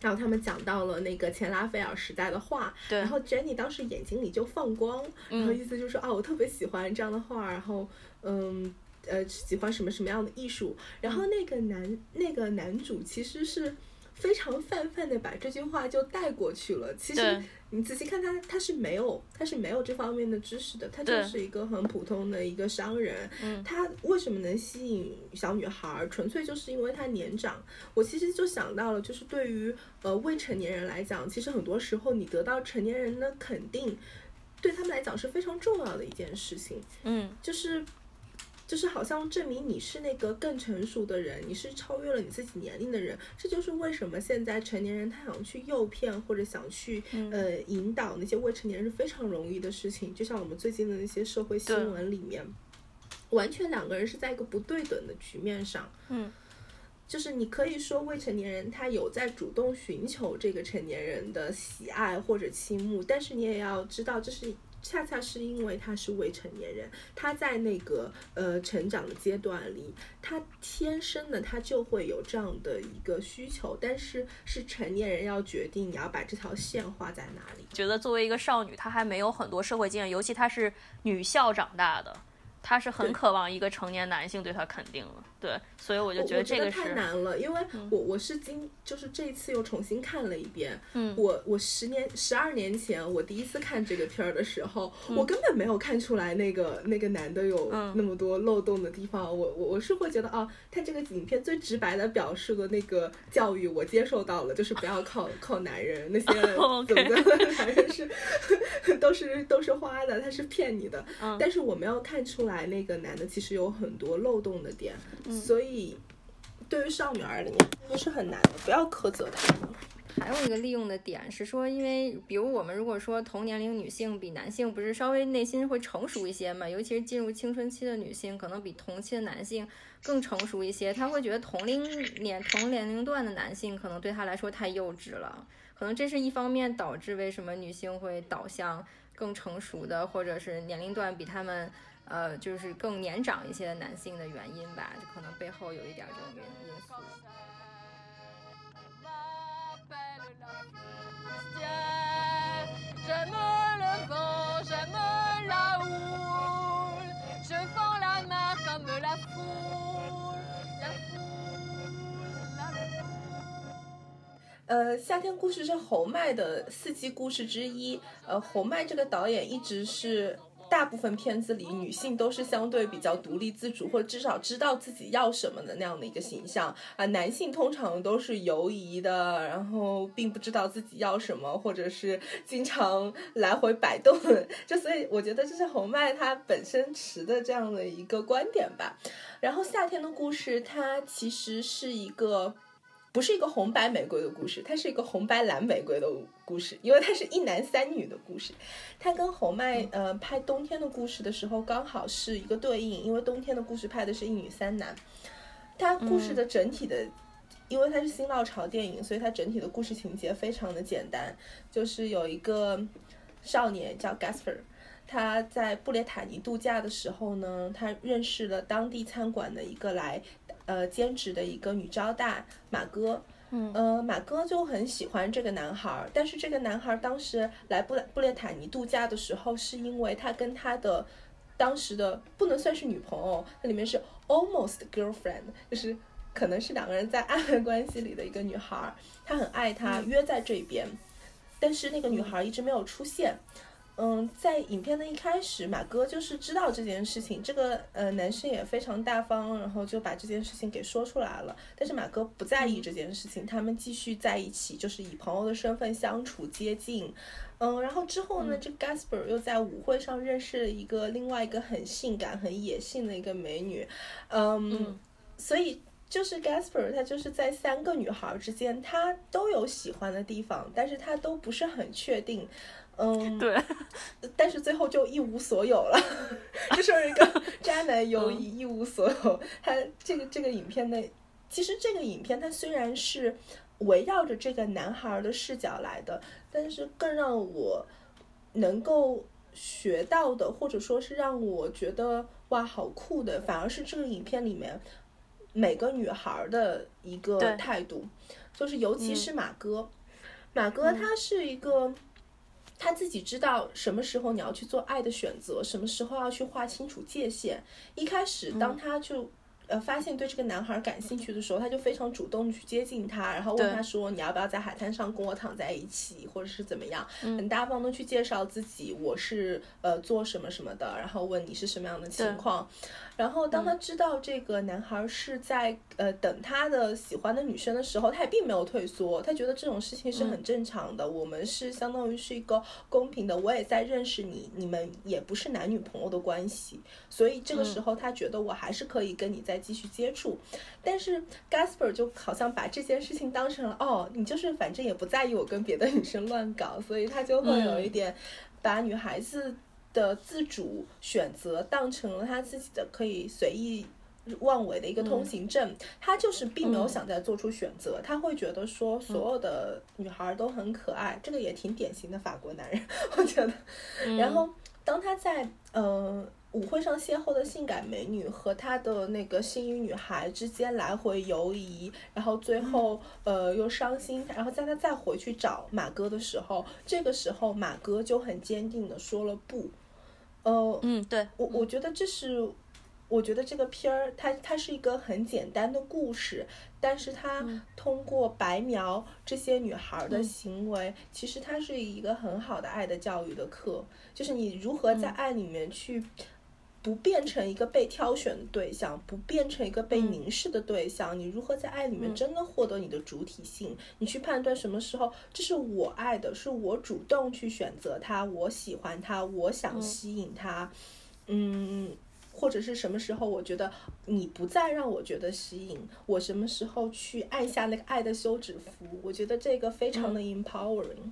然后他们讲到了那个前拉斐尔时代的画，对。然后 Jenny 当时眼睛里就放光，然后意思就是说啊，我特别喜欢这样的画，然后嗯。呃，喜欢什么什么样的艺术？然后那个男那个男主其实是非常泛泛的把这句话就带过去了。其实你仔细看他，他是没有他是没有这方面的知识的，他就是一个很普通的一个商人。他为什么能吸引小女孩？纯粹就是因为他年长。我其实就想到了，就是对于呃未成年人来讲，其实很多时候你得到成年人的肯定，对他们来讲是非常重要的一件事情。嗯，就是。就是好像证明你是那个更成熟的人，你是超越了你自己年龄的人。这就是为什么现在成年人他想去诱骗或者想去呃引导那些未成年人是非常容易的事情。就像我们最近的那些社会新闻里面，完全两个人是在一个不对等的局面上。嗯，就是你可以说未成年人他有在主动寻求这个成年人的喜爱或者倾慕，但是你也要知道这是。恰恰是因为他是未成年人，他在那个呃成长的阶段里，他天生的他就会有这样的一个需求，但是是成年人要决定你要把这条线画在哪里。觉得作为一个少女，她还没有很多社会经验，尤其她是女校长大的。她是很渴望一个成年男性对她肯定了。对，所以我就觉得这个是太难了，因为我我是今就是这一次又重新看了一遍。嗯，我我十年十二年前我第一次看这个片儿的时候，我根本没有看出来那个那个男的有那么多漏洞的地方。我我我是会觉得啊，他这个影片最直白的表示的那个教育我接受到了，就是不要靠靠男人，那些 <laughs> 怎么怎么 <laughs> 男人是都是都是花的，他是骗你的。但是我没有看出来那个男的其实有很多漏洞的点。所以，对于少女而言，不是很难的，不要苛责她们。还有一个利用的点是说，因为比如我们如果说同年龄女性比男性不是稍微内心会成熟一些嘛，尤其是进入青春期的女性，可能比同期的男性更成熟一些，她会觉得同龄年同年龄段的男性可能对她来说太幼稚了，可能这是一方面导致为什么女性会导向更成熟的，或者是年龄段比他们。呃，就是更年长一些的男性的原因吧，就可能背后有一点这种原因素。呃，夏天故事是侯麦的四季故事之一。呃，侯麦这个导演一直是。大部分片子里，女性都是相对比较独立自主，或者至少知道自己要什么的那样的一个形象啊。男性通常都是犹疑的，然后并不知道自己要什么，或者是经常来回摆动。就所以，我觉得这是红麦他本身持的这样的一个观点吧。然后，夏天的故事它其实是一个。不是一个红白玫瑰的故事，它是一个红白蓝玫瑰的故事，因为它是一男三女的故事。它跟侯麦呃拍冬天的故事的时候刚好是一个对应，因为冬天的故事拍的是一女三男。它故事的整体的，因为它是新浪潮电影，所以它整体的故事情节非常的简单，就是有一个少年叫 Gasper，他在布列塔尼度假的时候呢，他认识了当地餐馆的一个来。呃，兼职的一个女招待马哥，嗯，呃，马哥就很喜欢这个男孩，但是这个男孩当时来布布列塔尼度假的时候，是因为他跟他的当时的不能算是女朋友，那里面是 almost girlfriend，就是可能是两个人在暧昧关系里的一个女孩，他很爱她，约在这边，但是那个女孩一直没有出现。嗯，在影片的一开始，马哥就是知道这件事情，这个呃男生也非常大方，然后就把这件事情给说出来了。但是马哥不在意这件事情，他们继续在一起，就是以朋友的身份相处接近。嗯，然后之后呢，这 Gasper 又在舞会上认识了一个另外一个很性感、很野性的一个美女。嗯，所以就是 Gasper 他就是在三个女孩之间，他都有喜欢的地方，但是他都不是很确定。嗯，对，<laughs> 但是最后就一无所有了，<laughs> 就是一个渣男友谊一无所有。他这个这个影片的，其实这个影片它虽然是围绕着这个男孩的视角来的，但是更让我能够学到的，或者说是让我觉得哇好酷的，反而是这个影片里面每个女孩的一个态度，就是尤其是马哥，马哥他是一个。他自己知道什么时候你要去做爱的选择，什么时候要去划清楚界限。一开始，当他就。呃，发现对这个男孩感兴趣的时候，他就非常主动去接近他，然后问他说：“你要不要在海滩上跟我躺在一起，或者是怎么样？”很大方的去介绍自己，我是呃做什么什么的，然后问你是什么样的情况。然后当他知道这个男孩是在呃等他的喜欢的女生的时候，他也并没有退缩，他觉得这种事情是很正常的。我们是相当于是一个公平的，我也在认识你，你们也不是男女朋友的关系，所以这个时候他觉得我还是可以跟你在。继续接触，但是 Gasper 就好像把这件事情当成了哦，你就是反正也不在意我跟别的女生乱搞，所以他就会有一点把女孩子的自主选择当成了他自己的可以随意妄为的一个通行证。他就是并没有想再做出选择，他会觉得说所有的女孩都很可爱，这个也挺典型的法国男人，我觉得。然后当他在呃。舞会上邂逅的性感美女和她的那个心仪女孩之间来回游移，然后最后呃又伤心，然后在他再回去找马哥的时候，这个时候马哥就很坚定的说了不，呃，嗯，对我我觉得这是，我觉得这个片儿它它是一个很简单的故事，但是它通过白描这些女孩的行为，其实它是一个很好的爱的教育的课，就是你如何在爱里面去。不变成一个被挑选的对象，不变成一个被凝视的对象，你如何在爱里面真的获得你的主体性？你去判断什么时候这是我爱的，是我主动去选择他，我喜欢他，我想吸引他，嗯，或者是什么时候我觉得你不再让我觉得吸引，我什么时候去按下那个爱的休止符？我觉得这个非常的 empowering。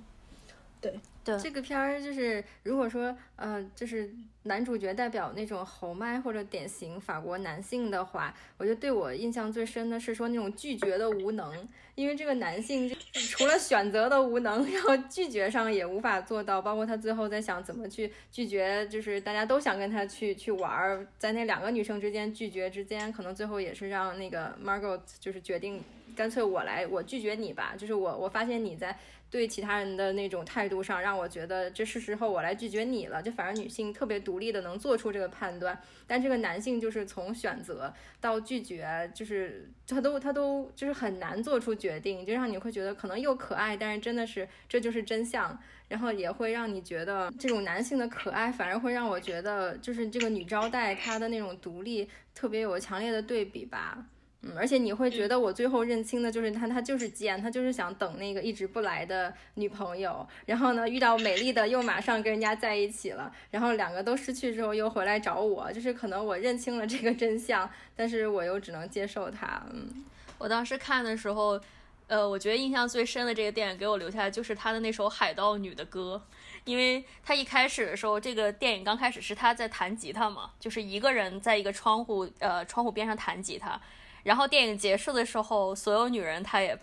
对。这个片儿就是，如果说，呃，就是男主角代表那种豪迈或者典型法国男性的话，我觉得对我印象最深的是说那种拒绝的无能，因为这个男性除了选择的无能，然后拒绝上也无法做到，包括他最后在想怎么去拒绝，就是大家都想跟他去去玩儿，在那两个女生之间拒绝之间，可能最后也是让那个 Margot 就是决定干脆我来，我拒绝你吧，就是我我发现你在。对其他人的那种态度上，让我觉得这是时候我来拒绝你了。就反而女性特别独立的能做出这个判断，但这个男性就是从选择到拒绝，就是他都他都就是很难做出决定，就让你会觉得可能又可爱，但是真的是这就是真相。然后也会让你觉得这种男性的可爱，反而会让我觉得就是这个女招待她的那种独立特别有强烈的对比吧。嗯，而且你会觉得我最后认清的就是他，他就是贱，他就是想等那个一直不来的女朋友，然后呢遇到美丽的又马上跟人家在一起了，然后两个都失去之后又回来找我，就是可能我认清了这个真相，但是我又只能接受他。嗯，我当时看的时候，呃，我觉得印象最深的这个电影给我留下的就是他的那首海盗女的歌，因为他一开始的时候，这个电影刚开始是他在弹吉他嘛，就是一个人在一个窗户呃窗户边上弹吉他。然后电影结束的时候，所有女人她也，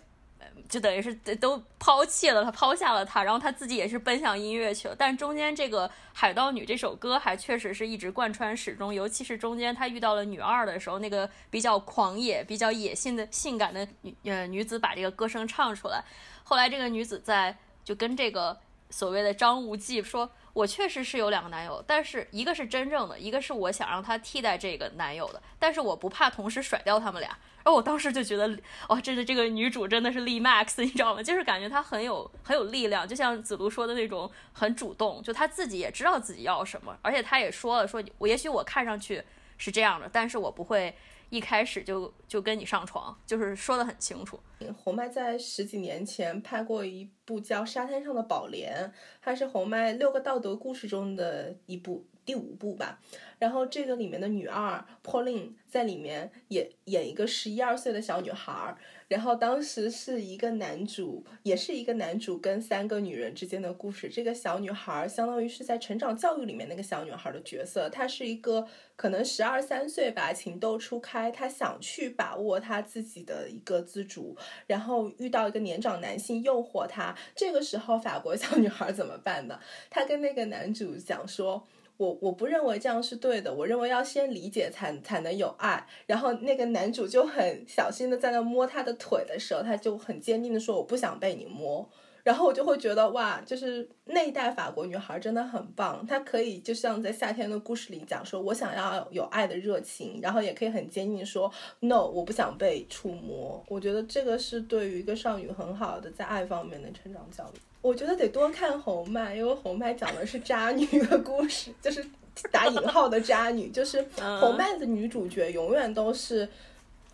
就等于是都抛弃了他，抛下了他，然后他自己也是奔向音乐去了。但中间这个《海盗女》这首歌还确实是一直贯穿始终，尤其是中间他遇到了女二的时候，那个比较狂野、比较野性的性感的女呃女子把这个歌声唱出来。后来这个女子在就跟这个所谓的张无忌说。我确实是有两个男友，但是一个是真正的，一个是我想让他替代这个男友的，但是我不怕同时甩掉他们俩。然后我当时就觉得，哦，这的这个女主真的是力 max，你知道吗？就是感觉她很有很有力量，就像子路说的那种很主动，就她自己也知道自己要什么，而且她也说了，说我也许我看上去是这样的，但是我不会。一开始就就跟你上床，就是说的很清楚。红麦在十几年前拍过一部叫《沙滩上的宝莲》，它是红麦六个道德故事中的一部第五部吧。然后这个里面的女二 Pauline 在里面演演一个十一二岁的小女孩。然后当时是一个男主，也是一个男主跟三个女人之间的故事。这个小女孩相当于是在成长教育里面那个小女孩的角色，她是一个可能十二三岁吧，情窦初开，她想去把握她自己的一个自主，然后遇到一个年长男性诱惑她。这个时候法国小女孩怎么办呢？她跟那个男主讲说。我我不认为这样是对的，我认为要先理解才才能有爱。然后那个男主就很小心的在那摸她的腿的时候，他就很坚定的说我不想被你摸。然后我就会觉得哇，就是那一代法国女孩真的很棒，她可以就像在夏天的故事里讲说，我想要有爱的热情，然后也可以很坚定说 no，我不想被触摸。我觉得这个是对于一个少女很好的在爱方面的成长教育。我觉得得多看红麦，因为红麦讲的是渣女的故事，就是打引号的渣女，就是红麦的女主角永远都是，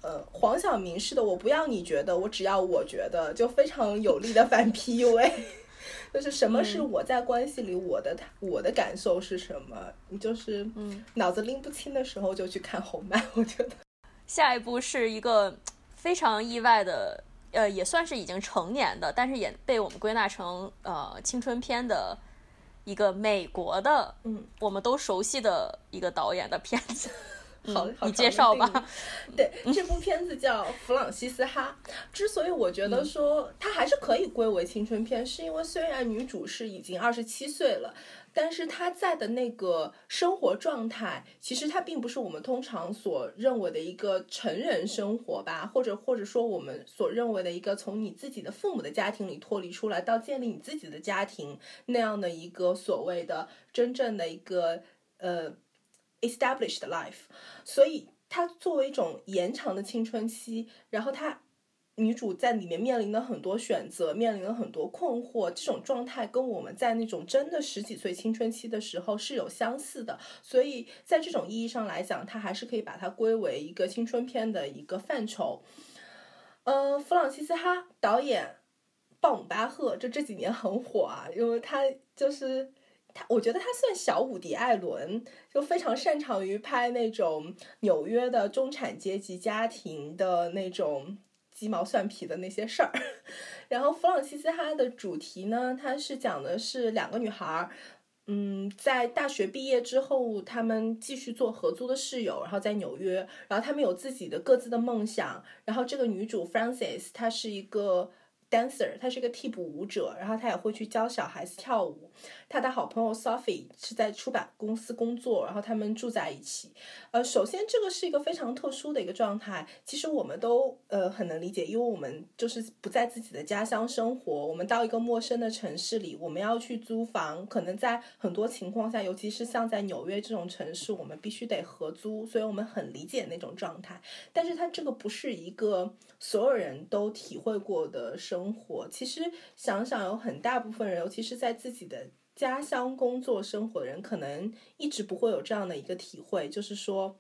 呃，黄晓明式的，我不要你觉得，我只要我觉得，就非常有力的反 <laughs> PUA，<laughs> 就是什么是我在关系里我的我的感受是什么，你就是脑子拎不清的时候就去看红漫，我觉得。下一步是一个非常意外的。呃，也算是已经成年的，但是也被我们归纳成呃青春片的一个美国的，嗯，我们都熟悉的一个导演的片子。好，你介绍吧。对，这部片子叫《弗朗西斯哈》。之所以我觉得说它还是可以归为青春片，是因为虽然女主是已经二十七岁了。但是他在的那个生活状态，其实他并不是我们通常所认为的一个成人生活吧，或者或者说我们所认为的一个从你自己的父母的家庭里脱离出来到建立你自己的家庭那样的一个所谓的真正的一个呃 established life，所以它作为一种延长的青春期，然后它。女主在里面面临了很多选择，面临了很多困惑，这种状态跟我们在那种真的十几岁青春期的时候是有相似的，所以在这种意义上来讲，它还是可以把它归为一个青春片的一个范畴。呃，弗朗西斯哈导演，鲍姆巴赫，就这几年很火啊，因为他就是他，我觉得他算小伍迪·艾伦，就非常擅长于拍那种纽约的中产阶级家庭的那种。鸡毛蒜皮的那些事儿，<laughs> 然后弗朗西斯哈的主题呢，它是讲的是两个女孩，嗯，在大学毕业之后，她们继续做合租的室友，然后在纽约，然后她们有自己的各自的梦想，然后这个女主 f r a n c i s 她是一个 dancer，他是一个替补舞者，然后他也会去教小孩子跳舞。他的好朋友 Sophie 是在出版公司工作，然后他们住在一起。呃，首先这个是一个非常特殊的一个状态，其实我们都呃很能理解，因为我们就是不在自己的家乡生活，我们到一个陌生的城市里，我们要去租房，可能在很多情况下，尤其是像在纽约这种城市，我们必须得合租，所以我们很理解那种状态。但是它这个不是一个所有人都体会过的生生活。其实想想，有很大部分人，尤其是在自己的。家乡工作生活的人可能一直不会有这样的一个体会，就是说，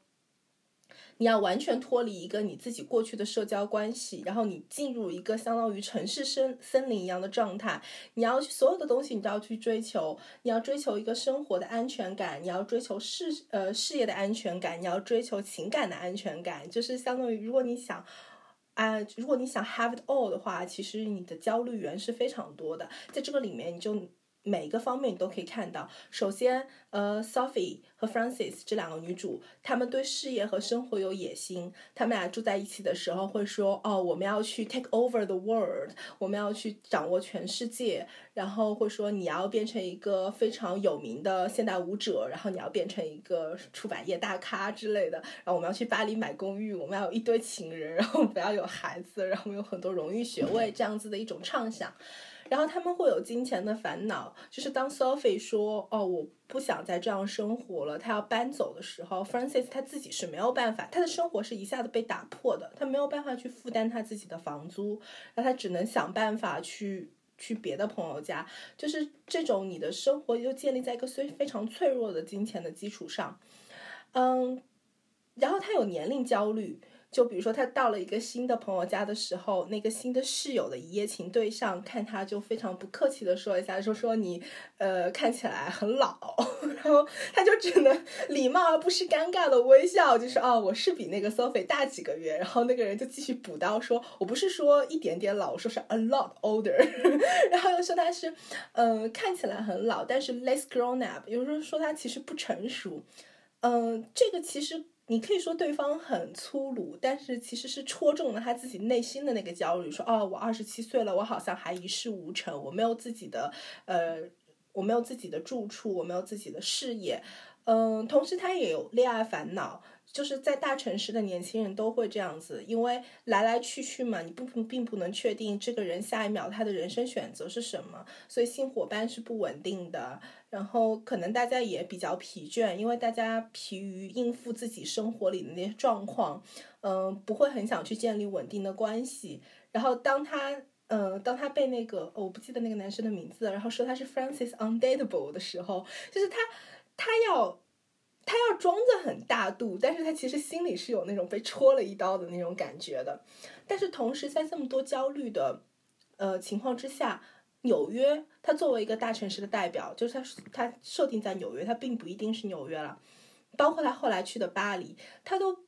你要完全脱离一个你自己过去的社交关系，然后你进入一个相当于城市森森林一样的状态，你要所有的东西你都要去追求，你要追求一个生活的安全感，你要追求事呃事业的安全感，你要追求情感的安全感，就是相当于如果你想啊，如果你想 have it all 的话，其实你的焦虑源是非常多的，在这个里面你就。每一个方面你都可以看到。首先，呃，Sophie 和 Frances 这两个女主，她们对事业和生活有野心。她们俩住在一起的时候会说：“哦，我们要去 take over the world，我们要去掌握全世界。”然后会说：“你要变成一个非常有名的现代舞者，然后你要变成一个出版业大咖之类的。然后我们要去巴黎买公寓，我们要有一堆情人，然后不要有孩子，然后有很多荣誉学位这样子的一种畅想。”然后他们会有金钱的烦恼，就是当 Sophie 说“哦，我不想再这样生活了”，他要搬走的时候，Francis 他自己是没有办法，他的生活是一下子被打破的，他没有办法去负担他自己的房租，那他只能想办法去去别的朋友家，就是这种你的生活又建立在一个非非常脆弱的金钱的基础上，嗯，然后他有年龄焦虑。就比如说，他到了一个新的朋友家的时候，那个新的室友的一夜情对象看他就非常不客气的说一下，说说你，呃，看起来很老，<laughs> 然后他就只能礼貌而不是尴尬的微笑，就是哦，我是比那个 Sophie 大几个月，然后那个人就继续补刀说，我不是说一点点老，我说是 a lot older，<laughs> 然后又说他是，嗯，看起来很老，但是 less grown up，有时候说他其实不成熟，嗯，这个其实。你可以说对方很粗鲁，但是其实是戳中了他自己内心的那个焦虑。说哦，我二十七岁了，我好像还一事无成，我没有自己的呃，我没有自己的住处，我没有自己的事业。嗯，同时他也有恋爱烦恼。就是在大城市的年轻人都会这样子，因为来来去去嘛，你不并不能确定这个人下一秒他的人生选择是什么，所以性伙伴是不稳定的。然后可能大家也比较疲倦，因为大家疲于应付自己生活里的那些状况，嗯，不会很想去建立稳定的关系。然后当他，嗯，当他被那个我不记得那个男生的名字，然后说他是 Francis Undateable 的时候，就是他，他要。他要装的很大度，但是他其实心里是有那种被戳了一刀的那种感觉的。但是同时，在这么多焦虑的呃情况之下，纽约他作为一个大城市的代表，就是他他设定在纽约，他并不一定是纽约了。包括他后来去的巴黎，他都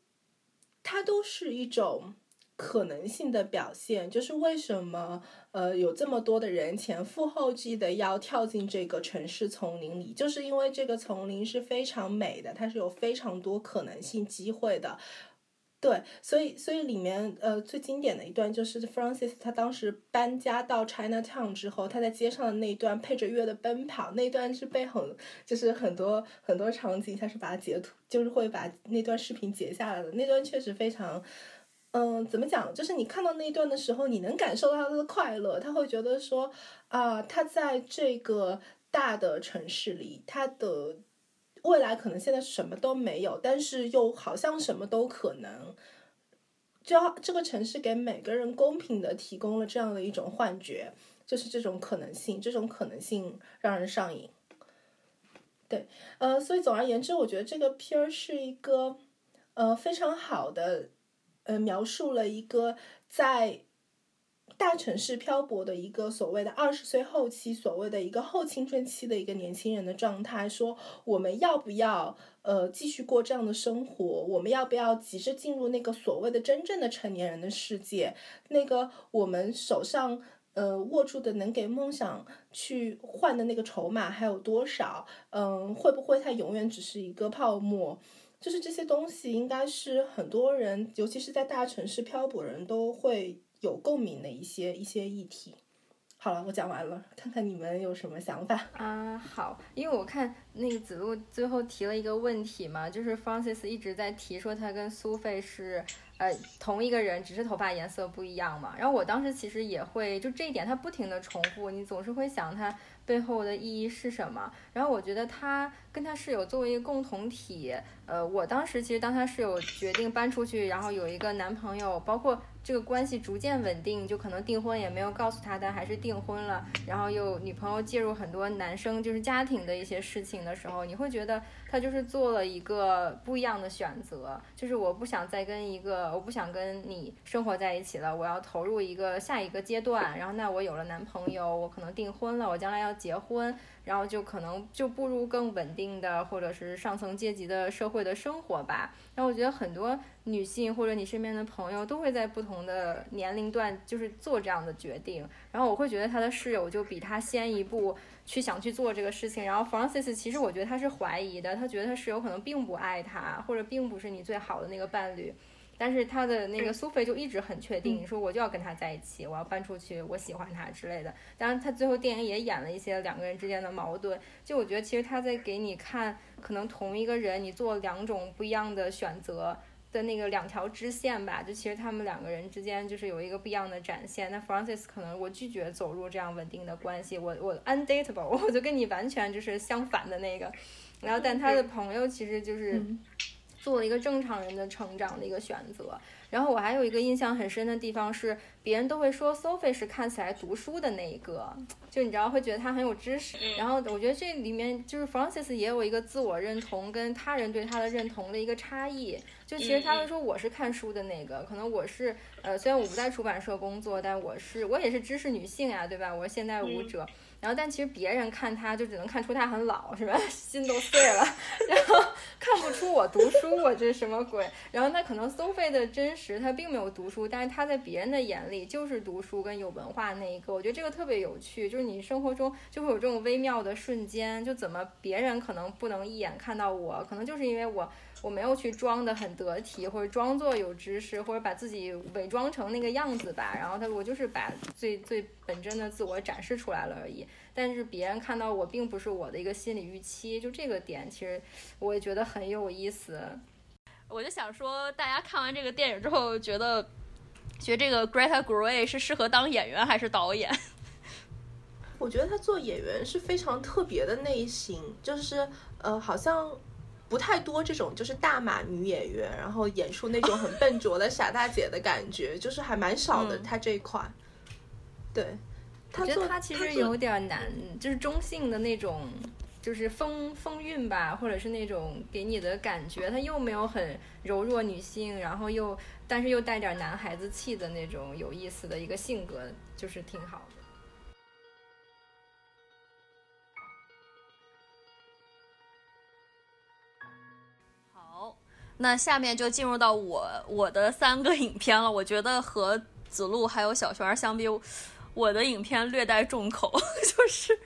他都是一种。可能性的表现就是为什么呃有这么多的人前赴后继的要跳进这个城市丛林里，就是因为这个丛林是非常美的，它是有非常多可能性机会的。对，所以所以里面呃最经典的一段就是 Francis 他当时搬家到 Chinatown 之后，他在街上的那一段配着乐的奔跑，那段是被很就是很多很多场景他是把它截图，就是会把那段视频截下来的，那段确实非常。嗯，怎么讲？就是你看到那一段的时候，你能感受到他的快乐。他会觉得说，啊，他在这个大的城市里，他的未来可能现在什么都没有，但是又好像什么都可能。就这个城市给每个人公平的提供了这样的一种幻觉，就是这种可能性，这种可能性让人上瘾。对，呃，所以总而言之，我觉得这个片儿是一个，呃，非常好的，呃，描述了一个在。大城市漂泊的一个所谓的二十岁后期，所谓的一个后青春期的一个年轻人的状态，说我们要不要呃继续过这样的生活？我们要不要急着进入那个所谓的真正的成年人的世界？那个我们手上呃握住的能给梦想去换的那个筹码还有多少？嗯，会不会它永远只是一个泡沫？就是这些东西，应该是很多人，尤其是在大城市漂泊人都会。有共鸣的一些一些议题。好了，我讲完了，看看你们有什么想法啊？好，因为我看那个子路最后提了一个问题嘛，就是 Francis 一直在提说他跟苏菲是呃同一个人，只是头发颜色不一样嘛。然后我当时其实也会就这一点，他不停的重复，你总是会想他背后的意义是什么。然后我觉得他跟他室友作为一个共同体，呃，我当时其实当他室友决定搬出去，然后有一个男朋友，包括。这个关系逐渐稳定，就可能订婚也没有告诉他，但还是订婚了。然后又女朋友介入很多男生就是家庭的一些事情的时候，你会觉得他就是做了一个不一样的选择，就是我不想再跟一个，我不想跟你生活在一起了，我要投入一个下一个阶段。然后那我有了男朋友，我可能订婚了，我将来要结婚。然后就可能就步入更稳定的或者是上层阶级的社会的生活吧。然后我觉得很多女性或者你身边的朋友都会在不同的年龄段就是做这样的决定。然后我会觉得他的室友就比他先一步去想去做这个事情。然后 Francis 其实我觉得他是怀疑的，他觉得他室友可能并不爱他，或者并不是你最好的那个伴侣。但是他的那个苏菲就一直很确定，说我就要跟他在一起，我要搬出去，我喜欢他之类的。当然，他最后电影也演了一些两个人之间的矛盾。就我觉得，其实他在给你看，可能同一个人，你做两种不一样的选择的那个两条支线吧。就其实他们两个人之间就是有一个不一样的展现。那 Francis 可能我拒绝走入这样稳定的关系，我我 undateable，我就跟你完全就是相反的那个。然后，但他的朋友其实就是。做了一个正常人的成长的一个选择，然后我还有一个印象很深的地方是，别人都会说 Sophie 是看起来读书的那一个，就你知道会觉得她很有知识。然后我觉得这里面就是 Francis 也有一个自我认同跟他人对他的认同的一个差异。就其实他会说我是看书的那个，可能我是呃虽然我不在出版社工作，但我是我也是知识女性呀，对吧？我是现代舞者。然后，但其实别人看他就只能看出他很老，是吧？<laughs> 心都碎了，然后看不出我读书，我这什么鬼？然后那可能 Sophie 的真实，他并没有读书，但是他在别人的眼里就是读书跟有文化那一个。我觉得这个特别有趣，就是你生活中就会有这种微妙的瞬间，就怎么别人可能不能一眼看到我，可能就是因为我。我没有去装的很得体，或者装作有知识，或者把自己伪装成那个样子吧。然后他，我就是把最最本真的自我展示出来了而已。但是别人看到我，并不是我的一个心理预期。就这个点，其实我也觉得很有意思。我就想说，大家看完这个电影之后，觉得觉得这个 Greta Gerwig 是适合当演员还是导演？<laughs> 我觉得他做演员是非常特别的类型，就是呃，好像。不太多这种就是大码女演员，然后演出那种很 <laughs> 笨拙的傻大姐的感觉，就是还蛮少的。她这一块，对，我觉得她其实有点难，就是中性的那种，就是风风韵吧，或者是那种给你的感觉，她又没有很柔弱女性，然后又但是又带点男孩子气的那种有意思的一个性格，就是挺好的。那下面就进入到我我的三个影片了。我觉得和子路还有小璇相比，我的影片略带重口，<laughs> 就是，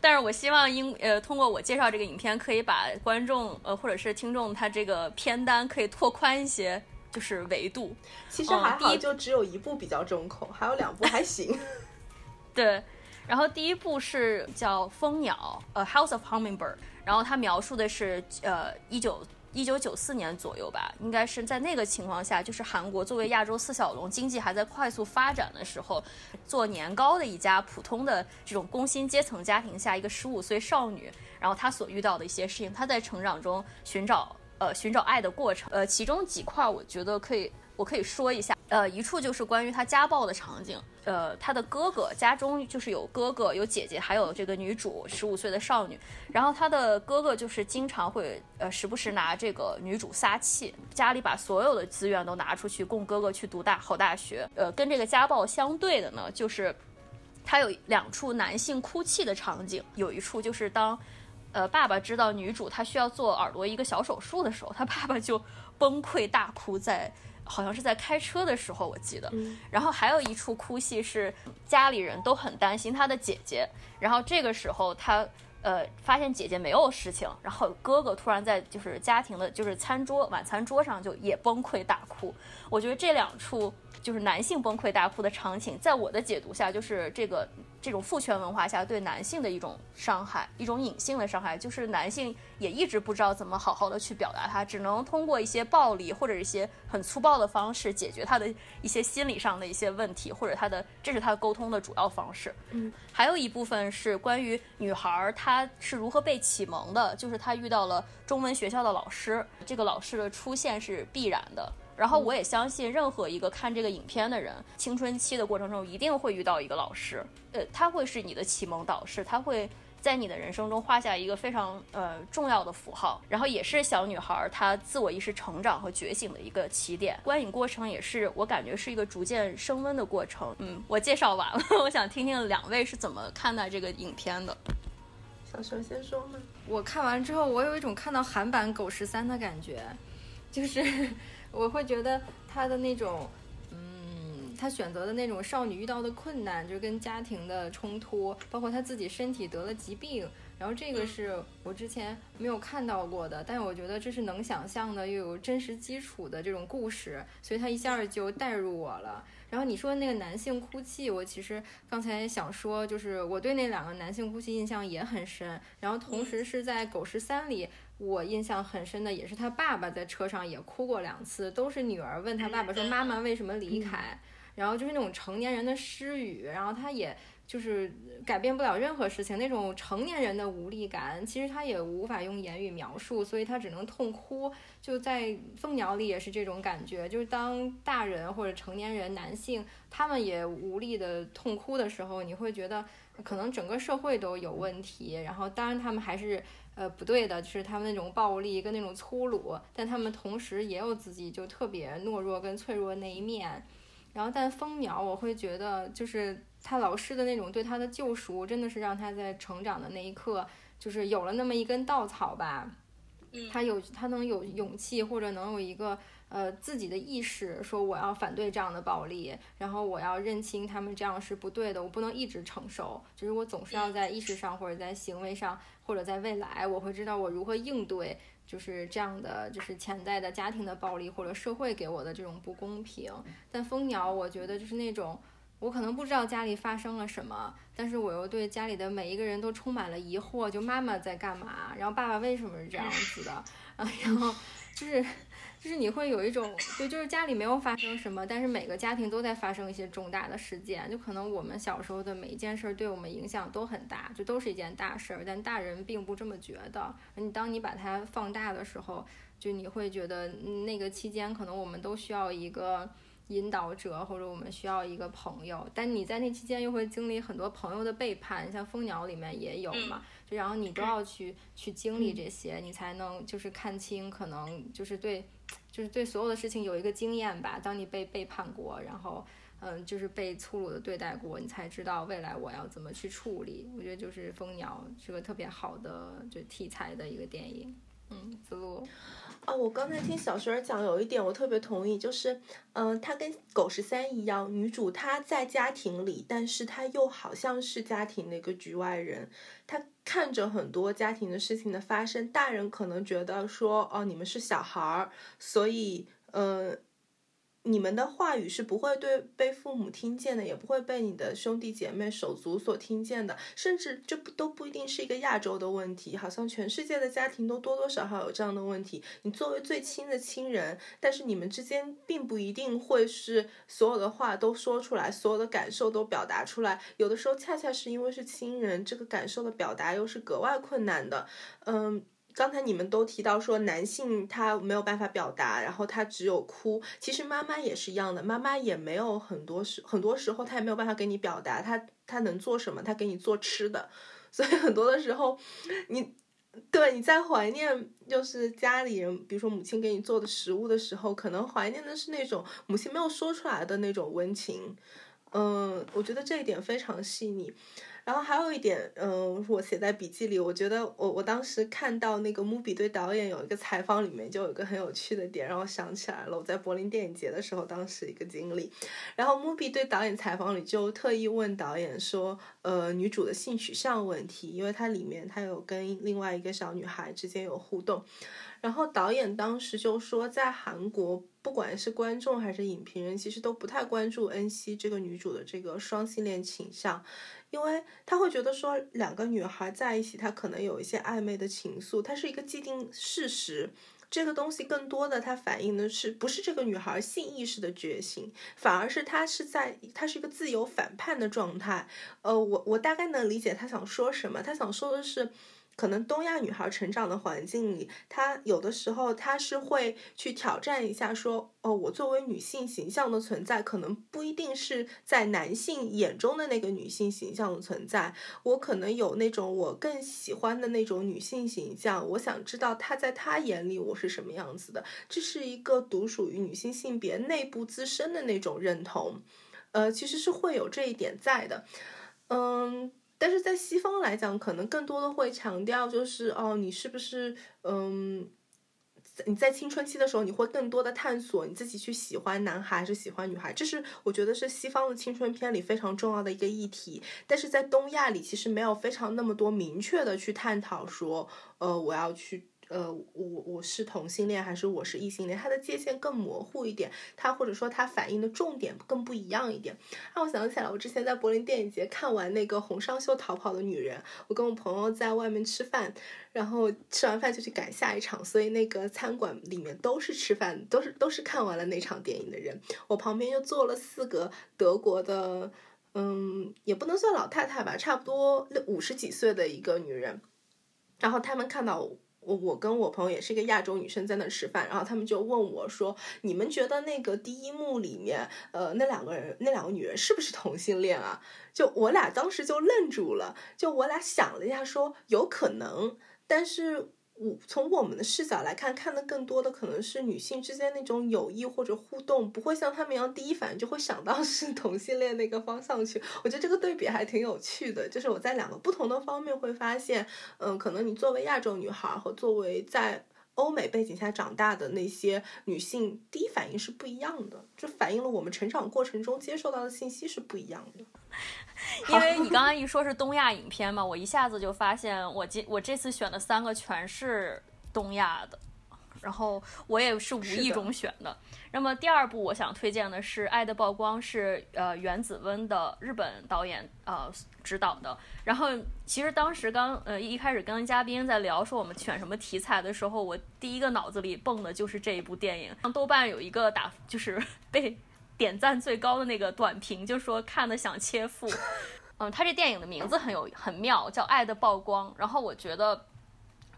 但是我希望因呃通过我介绍这个影片，可以把观众呃或者是听众他这个片单可以拓宽一些，就是维度。其实还好，就只有一部比较重口，还有两部还行。<laughs> 对，然后第一部是叫《蜂鸟》呃，《House of Hummingbird》，然后它描述的是呃一九。一九九四年左右吧，应该是在那个情况下，就是韩国作为亚洲四小龙，经济还在快速发展的时候，做年糕的一家普通的这种工薪阶层家庭下，一个十五岁少女，然后她所遇到的一些事情，她在成长中寻找呃寻找爱的过程，呃，其中几块我觉得可以。我可以说一下，呃，一处就是关于他家暴的场景，呃，他的哥哥家中就是有哥哥有姐姐，还有这个女主十五岁的少女，然后他的哥哥就是经常会呃时不时拿这个女主撒气，家里把所有的资源都拿出去供哥哥去读大好大学，呃，跟这个家暴相对的呢，就是他有两处男性哭泣的场景，有一处就是当，呃，爸爸知道女主她需要做耳朵一个小手术的时候，他爸爸就崩溃大哭在。好像是在开车的时候，我记得。然后还有一处哭戏是家里人都很担心他的姐姐，然后这个时候他呃发现姐姐没有事情，然后哥哥突然在就是家庭的就是餐桌晚餐桌上就也崩溃大哭。我觉得这两处。就是男性崩溃大哭的场景，在我的解读下，就是这个这种父权文化下对男性的一种伤害，一种隐性的伤害，就是男性也一直不知道怎么好好的去表达他，只能通过一些暴力或者一些很粗暴的方式解决他的一些心理上的一些问题，或者他的这是他沟通的主要方式。嗯，还有一部分是关于女孩她是如何被启蒙的，就是她遇到了中文学校的老师，这个老师的出现是必然的。然后我也相信，任何一个看这个影片的人，青春期的过程中一定会遇到一个老师，呃，他会是你的启蒙导师，他会在你的人生中画下一个非常呃重要的符号，然后也是小女孩她自我意识成长和觉醒的一个起点。观影过程也是我感觉是一个逐渐升温的过程。嗯，我介绍完了，<laughs> 我想听听两位是怎么看待这个影片的。小熊先说吗？我看完之后，我有一种看到韩版《狗十三》的感觉，就是。我会觉得他的那种，嗯，他选择的那种少女遇到的困难，就是跟家庭的冲突，包括他自己身体得了疾病，然后这个是我之前没有看到过的，但是我觉得这是能想象的又有真实基础的这种故事，所以他一下就带入我了。然后你说那个男性哭泣，我其实刚才想说，就是我对那两个男性哭泣印象也很深，然后同时是在《狗十三》里。我印象很深的也是他爸爸在车上也哭过两次，都是女儿问他爸爸说：“妈妈为什么离开？”然后就是那种成年人的失语，然后他也就是改变不了任何事情，那种成年人的无力感，其实他也无法用言语描述，所以他只能痛哭。就在《蜂鸟》里也是这种感觉，就是当大人或者成年人男性他们也无力的痛哭的时候，你会觉得可能整个社会都有问题。然后当然他们还是。呃，不对的，就是他们那种暴力跟那种粗鲁，但他们同时也有自己就特别懦弱跟脆弱的那一面。然后，但蜂鸟，我会觉得就是他老师的那种对他的救赎，真的是让他在成长的那一刻，就是有了那么一根稻草吧。他有他能有勇气，或者能有一个。呃，自己的意识说我要反对这样的暴力，然后我要认清他们这样是不对的，我不能一直承受，就是我总是要在意识上或者在行为上或者在未来，我会知道我如何应对，就是这样的就是潜在的家庭的暴力或者社会给我的这种不公平。但蜂鸟，我觉得就是那种我可能不知道家里发生了什么，但是我又对家里的每一个人都充满了疑惑，就妈妈在干嘛，然后爸爸为什么是这样子的，<laughs> 啊，然后就是。就是你会有一种，对，就是家里没有发生什么，但是每个家庭都在发生一些重大的事件，就可能我们小时候的每一件事儿对我们影响都很大，就都是一件大事儿，但大人并不这么觉得。你当你把它放大的时候，就你会觉得那个期间可能我们都需要一个。引导者，或者我们需要一个朋友，但你在那期间又会经历很多朋友的背叛，像《蜂鸟》里面也有嘛，就然后你都要去去经历这些，你才能就是看清，可能就是对，就是对所有的事情有一个经验吧。当你被背叛过，然后嗯，就是被粗鲁的对待过，你才知道未来我要怎么去处理。我觉得就是《蜂鸟》是个特别好的就题材的一个电影。嗯，子路。哦，我刚才听小雪儿讲，有一点我特别同意，就是，嗯，她跟狗十三一样，女主她在家庭里，但是她又好像是家庭的一个局外人，她看着很多家庭的事情的发生，大人可能觉得说，哦，你们是小孩儿，所以，嗯，你们的话语是不会对被父母听见的，也不会被你的兄弟姐妹、手足所听见的，甚至这不都不一定是一个亚洲的问题，好像全世界的家庭都多多少少有这样的问题。你作为最亲的亲人，但是你们之间并不一定会是所有的话都说出来，所有的感受都表达出来，有的时候恰恰是因为是亲人，这个感受的表达又是格外困难的，嗯。刚才你们都提到说男性他没有办法表达，然后他只有哭。其实妈妈也是一样的，妈妈也没有很多时很多时候他也没有办法给你表达，他他能做什么？他给你做吃的。<laughs> 所以很多的时候，你对你在怀念就是家里人，比如说母亲给你做的食物的时候，可能怀念的是那种母亲没有说出来的那种温情。嗯，我觉得这一点非常细腻。然后还有一点，嗯，我写在笔记里，我觉得我我当时看到那个 movie 对导演有一个采访，里面就有一个很有趣的点，让我想起来了我在柏林电影节的时候当时一个经历。然后 movie 对导演采访里就特意问导演说，呃，女主的性取向问题，因为它里面它有跟另外一个小女孩之间有互动。然后导演当时就说，在韩国，不管是观众还是影评人，其实都不太关注恩熙这个女主的这个双性恋倾向。因为他会觉得说两个女孩在一起，她可能有一些暧昧的情愫，它是一个既定事实。这个东西更多的它反映的是不是这个女孩性意识的觉醒，反而是她是在她是一个自由反叛的状态。呃，我我大概能理解他想说什么，他想说的是。可能东亚女孩成长的环境里，她有的时候她是会去挑战一下，说哦，我作为女性形象的存在，可能不一定是在男性眼中的那个女性形象的存在。我可能有那种我更喜欢的那种女性形象，我想知道她在她眼里我是什么样子的。这是一个独属于女性性别内部自身的那种认同，呃，其实是会有这一点在的，嗯。但是在西方来讲，可能更多的会强调，就是哦，你是不是嗯，你在青春期的时候，你会更多的探索你自己去喜欢男孩还是喜欢女孩，这是我觉得是西方的青春片里非常重要的一个议题。但是在东亚里，其实没有非常那么多明确的去探讨说，呃，我要去。呃，我我是同性恋还是我是异性恋？它的界限更模糊一点，它或者说它反映的重点更不一样一点。让我想起来，我之前在柏林电影节看完那个红双秀《逃跑的女人》，我跟我朋友在外面吃饭，然后吃完饭就去赶下一场，所以那个餐馆里面都是吃饭，都是都是看完了那场电影的人。我旁边又坐了四个德国的，嗯，也不能算老太太吧，差不多五十几岁的一个女人，然后他们看到。我我跟我朋友也是一个亚洲女生在那吃饭，然后他们就问我说：“你们觉得那个第一幕里面，呃，那两个人那两个女人是不是同性恋啊？”就我俩当时就愣住了，就我俩想了一下，说有可能，但是。我从我们的视角来看，看的更多的可能是女性之间那种友谊或者互动，不会像他们一样第一反应就会想到 <laughs> 是同性恋那个方向去。我觉得这个对比还挺有趣的，就是我在两个不同的方面会发现，嗯，可能你作为亚洲女孩和作为在欧美背景下长大的那些女性，第一反应是不一样的，就反映了我们成长过程中接受到的信息是不一样的。<laughs> 因为你刚刚一说是东亚影片嘛，我一下子就发现我今我这次选的三个全是东亚的，然后我也是无意中选的。那么第二部我想推荐的是《爱的曝光》，是呃原子温的日本导演呃指导的。然后其实当时刚呃一开始跟嘉宾在聊说我们选什么题材的时候，我第一个脑子里蹦的就是这一部电影。豆瓣有一个打就是 <laughs> 被。点赞最高的那个短评就说看的想切腹，<laughs> 嗯，他这电影的名字很有很妙，叫《爱的曝光》。然后我觉得，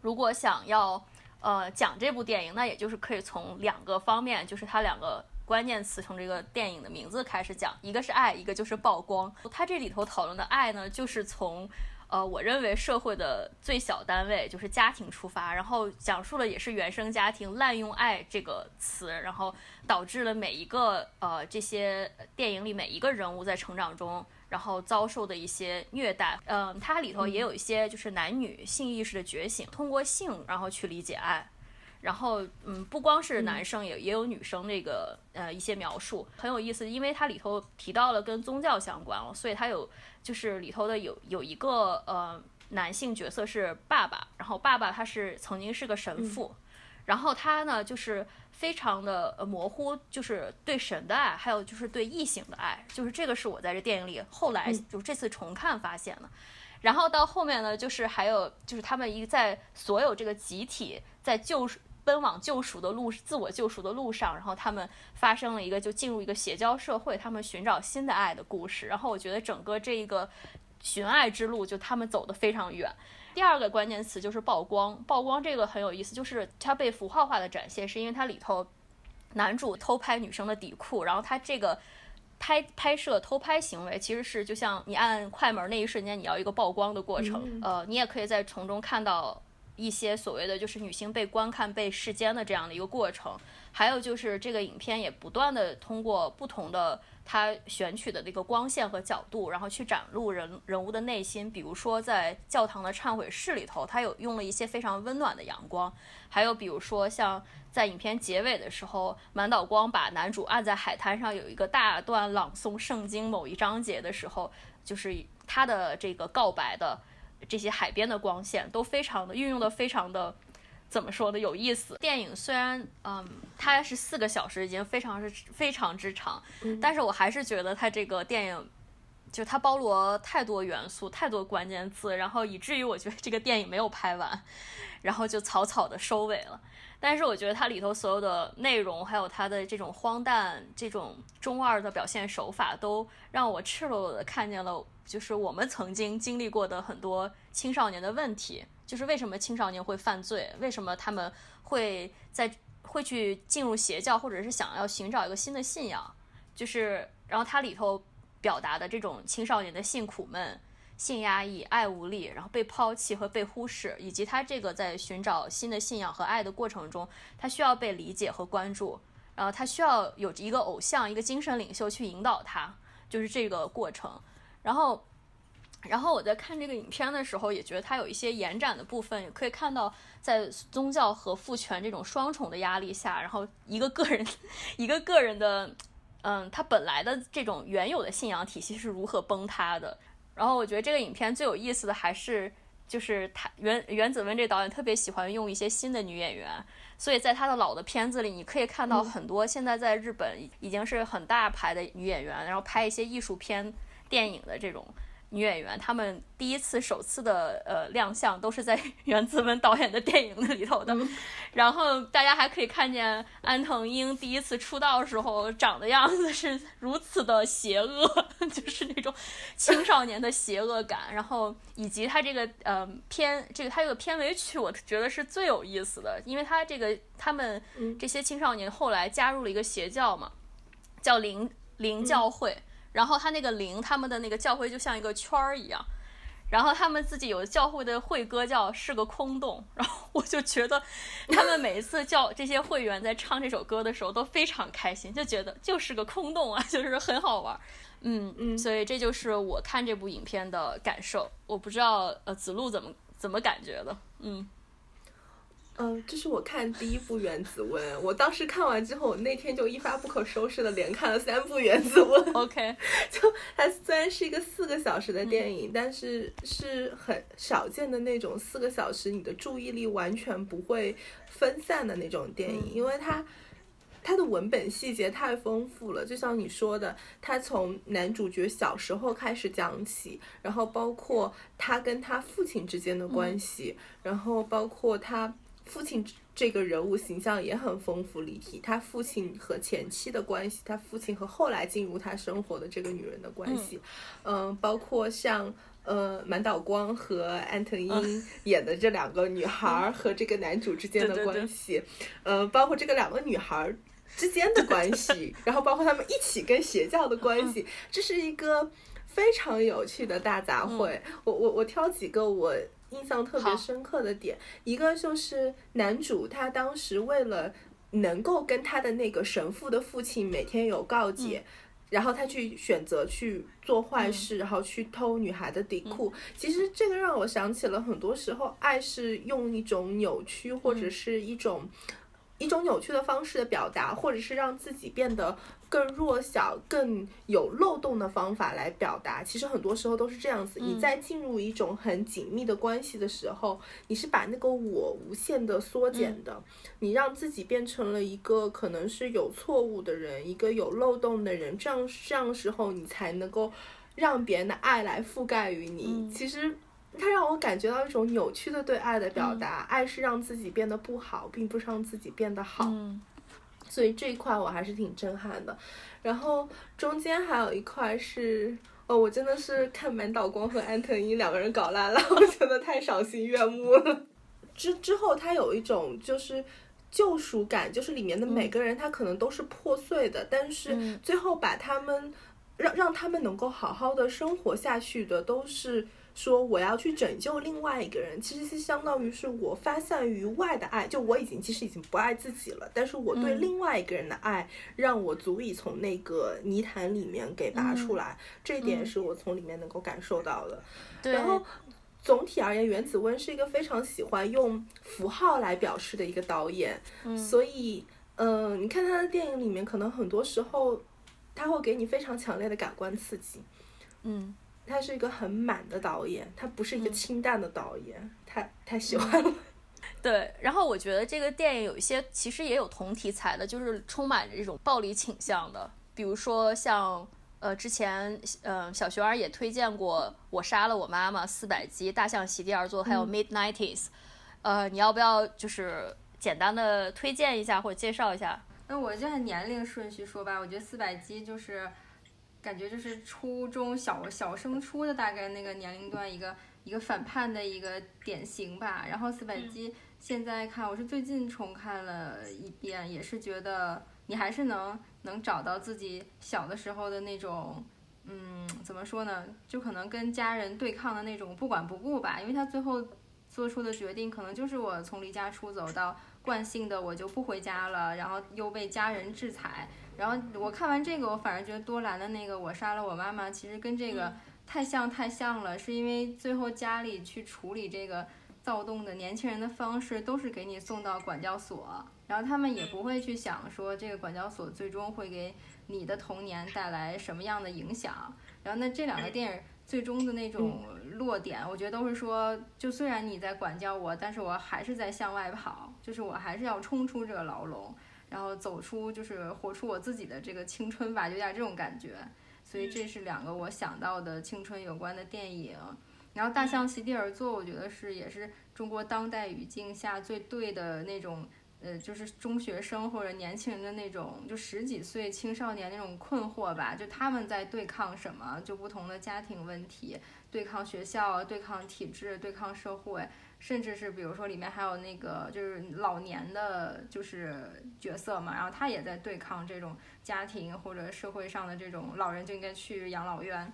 如果想要呃讲这部电影，那也就是可以从两个方面，就是它两个关键词从这个电影的名字开始讲，一个是爱，一个就是曝光。它这里头讨论的爱呢，就是从。呃，我认为社会的最小单位就是家庭出发，然后讲述了也是原生家庭滥用爱这个词，然后导致了每一个呃这些电影里每一个人物在成长中，然后遭受的一些虐待。嗯，它里头也有一些就是男女性意识的觉醒，通过性然后去理解爱。然后，嗯，不光是男生，也也有女生那个呃一些描述很有意思，因为它里头提到了跟宗教相关了，所以它有就是里头的有有一个呃男性角色是爸爸，然后爸爸他是曾经是个神父，然后他呢就是非常的呃模糊，就是对神的爱，还有就是对异性的爱，就是这个是我在这电影里后来就是这次重看发现的。然后到后面呢，就是还有就是他们一在所有这个集体在救奔往救赎的路，自我救赎的路上，然后他们发生了一个就进入一个邪教社会，他们寻找新的爱的故事。然后我觉得整个这一个寻爱之路，就他们走得非常远。第二个关键词就是曝光，曝光这个很有意思，就是它被符号化的展现，是因为它里头男主偷拍女生的底裤，然后他这个拍拍摄偷拍行为其实是就像你按快门那一瞬间，你要一个曝光的过程。呃，你也可以在从中看到。一些所谓的就是女性被观看、被视奸的这样的一个过程，还有就是这个影片也不断的通过不同的他选取的那个光线和角度，然后去展露人人物的内心。比如说在教堂的忏悔室里头，他有用了一些非常温暖的阳光；还有比如说像在影片结尾的时候，满岛光把男主按在海滩上，有一个大段朗诵圣经某一章节的时候，就是他的这个告白的。这些海边的光线都非常的运用的非常的，怎么说的？有意思。电影虽然嗯，它是四个小时，已经非常是非常之长，但是我还是觉得它这个电影，就它包罗太多元素，太多关键字，然后以至于我觉得这个电影没有拍完，然后就草草的收尾了。但是我觉得它里头所有的内容，还有它的这种荒诞、这种中二的表现手法，都让我赤裸裸的看见了。就是我们曾经经历过的很多青少年的问题，就是为什么青少年会犯罪，为什么他们会在会去进入邪教，或者是想要寻找一个新的信仰，就是然后它里头表达的这种青少年的性苦闷、性压抑、爱无力，然后被抛弃和被忽视，以及他这个在寻找新的信仰和爱的过程中，他需要被理解和关注，然后他需要有一个偶像、一个精神领袖去引导他，就是这个过程。然后，然后我在看这个影片的时候，也觉得它有一些延展的部分，也可以看到在宗教和父权这种双重的压力下，然后一个个人，一个个人的，嗯，他本来的这种原有的信仰体系是如何崩塌的。然后我觉得这个影片最有意思的还是，就是他原原子温这导演特别喜欢用一些新的女演员，所以在他的老的片子里，你可以看到很多现在在日本已经是很大牌的女演员，然后拍一些艺术片。电影的这种女演员，她们第一次、首次的呃亮相都是在 <laughs> 袁子文导演的电影里头的。<laughs> 然后大家还可以看见安藤英第一次出道时候长的样子是如此的邪恶，<laughs> 就是那种青少年的邪恶感。然后以及他这个呃片，这个他这个片尾曲，我觉得是最有意思的，因为他这个他们这些青少年后来加入了一个邪教嘛，叫灵灵教会。然后他那个灵，他们的那个教会就像一个圈儿一样，然后他们自己有教会的会歌叫是个空洞，<laughs> 然后我就觉得他们每一次叫这些会员在唱这首歌的时候都非常开心，就觉得就是个空洞啊，就是很好玩，嗯嗯，所以这就是我看这部影片的感受，我不知道呃子路怎么怎么感觉的，嗯。嗯，这是我看第一部《原子温》，我当时看完之后，我那天就一发不可收拾的连看了三部《原子温》。OK，<laughs> 就它虽然是一个四个小时的电影，但是是很少见的那种四个小时你的注意力完全不会分散的那种电影，因为它它的文本细节太丰富了。就像你说的，它从男主角小时候开始讲起，然后包括他跟他父亲之间的关系，然后包括他。父亲这个人物形象也很丰富立体，他父亲和前妻的关系，他父亲和后来进入他生活的这个女人的关系，嗯，包括像呃满岛光和安藤英演的这两个女孩和这个男主之间的关系，<laughs> 嗯，包括这个两个女孩之间的关系，然后包括他们一起跟邪教的关系，这是一个非常有趣的大杂烩。我我我挑几个我。印象特别深刻的点，一个就是男主他当时为了能够跟他的那个神父的父亲每天有告解，然后他去选择去做坏事，然后去偷女孩的底裤。其实这个让我想起了很多时候，爱是用一种扭曲或者是一种。一种扭曲的方式的表达，或者是让自己变得更弱小、更有漏洞的方法来表达。其实很多时候都是这样子。你在进入一种很紧密的关系的时候，你是把那个我无限的缩减的，你让自己变成了一个可能是有错误的人，一个有漏洞的人。这样这样时候，你才能够让别人的爱来覆盖于你。其实。它让我感觉到一种扭曲的对爱的表达，爱是让自己变得不好，并不是让自己变得好。所以这一块我还是挺震撼的。然后中间还有一块是，哦，我真的是看满岛光和安藤樱两个人搞烂了，我觉得太赏心悦目了。之之后，他有一种就是救赎感，就是里面的每个人他可能都是破碎的，但是最后把他们让让他们能够好好的生活下去的都是。说我要去拯救另外一个人，其实是相当于是我发散于外的爱，就我已经其实已经不爱自己了，但是我对另外一个人的爱，让我足以从那个泥潭里面给拔出来，这一点是我从里面能够感受到的。然后总体而言，原子温是一个非常喜欢用符号来表示的一个导演，所以，嗯，你看他的电影里面，可能很多时候他会给你非常强烈的感官刺激，嗯。他是一个很满的导演，他不是一个清淡的导演，太太喜欢了。<laughs> 对，然后我觉得这个电影有一些其实也有同题材的，就是充满着这种暴力倾向的，比如说像呃之前呃小熊儿也推荐过《我杀了我妈妈》四百集，《大象席地而坐》，还有《Mid Nineties》。呃，你要不要就是简单的推荐一下或者介绍一下？那我就按年龄顺序说吧，我觉得四百集就是。感觉就是初中小小升初的大概那个年龄段，一个一个反叛的一个典型吧。然后四百集现在看，我是最近重看了一遍，也是觉得你还是能能找到自己小的时候的那种，嗯，怎么说呢？就可能跟家人对抗的那种不管不顾吧。因为他最后做出的决定，可能就是我从离家出走到惯性的我就不回家了，然后又被家人制裁。然后我看完这个，我反而觉得多兰的那个《我杀了我妈妈》其实跟这个太像太像了，是因为最后家里去处理这个躁动的年轻人的方式都是给你送到管教所，然后他们也不会去想说这个管教所最终会给你的童年带来什么样的影响。然后那这两个电影最终的那种落点，我觉得都是说，就虽然你在管教我，但是我还是在向外跑，就是我还是要冲出这个牢笼。然后走出，就是活出我自己的这个青春吧，有点这种感觉。所以这是两个我想到的青春有关的电影。然后《大象席地而坐》，我觉得是也是中国当代语境下最对的那种，呃，就是中学生或者年轻人的那种，就十几岁青少年那种困惑吧。就他们在对抗什么？就不同的家庭问题，对抗学校，对抗体制，对抗社会。甚至是比如说里面还有那个就是老年的，就是角色嘛，然后他也在对抗这种家庭或者社会上的这种老人就应该去养老院，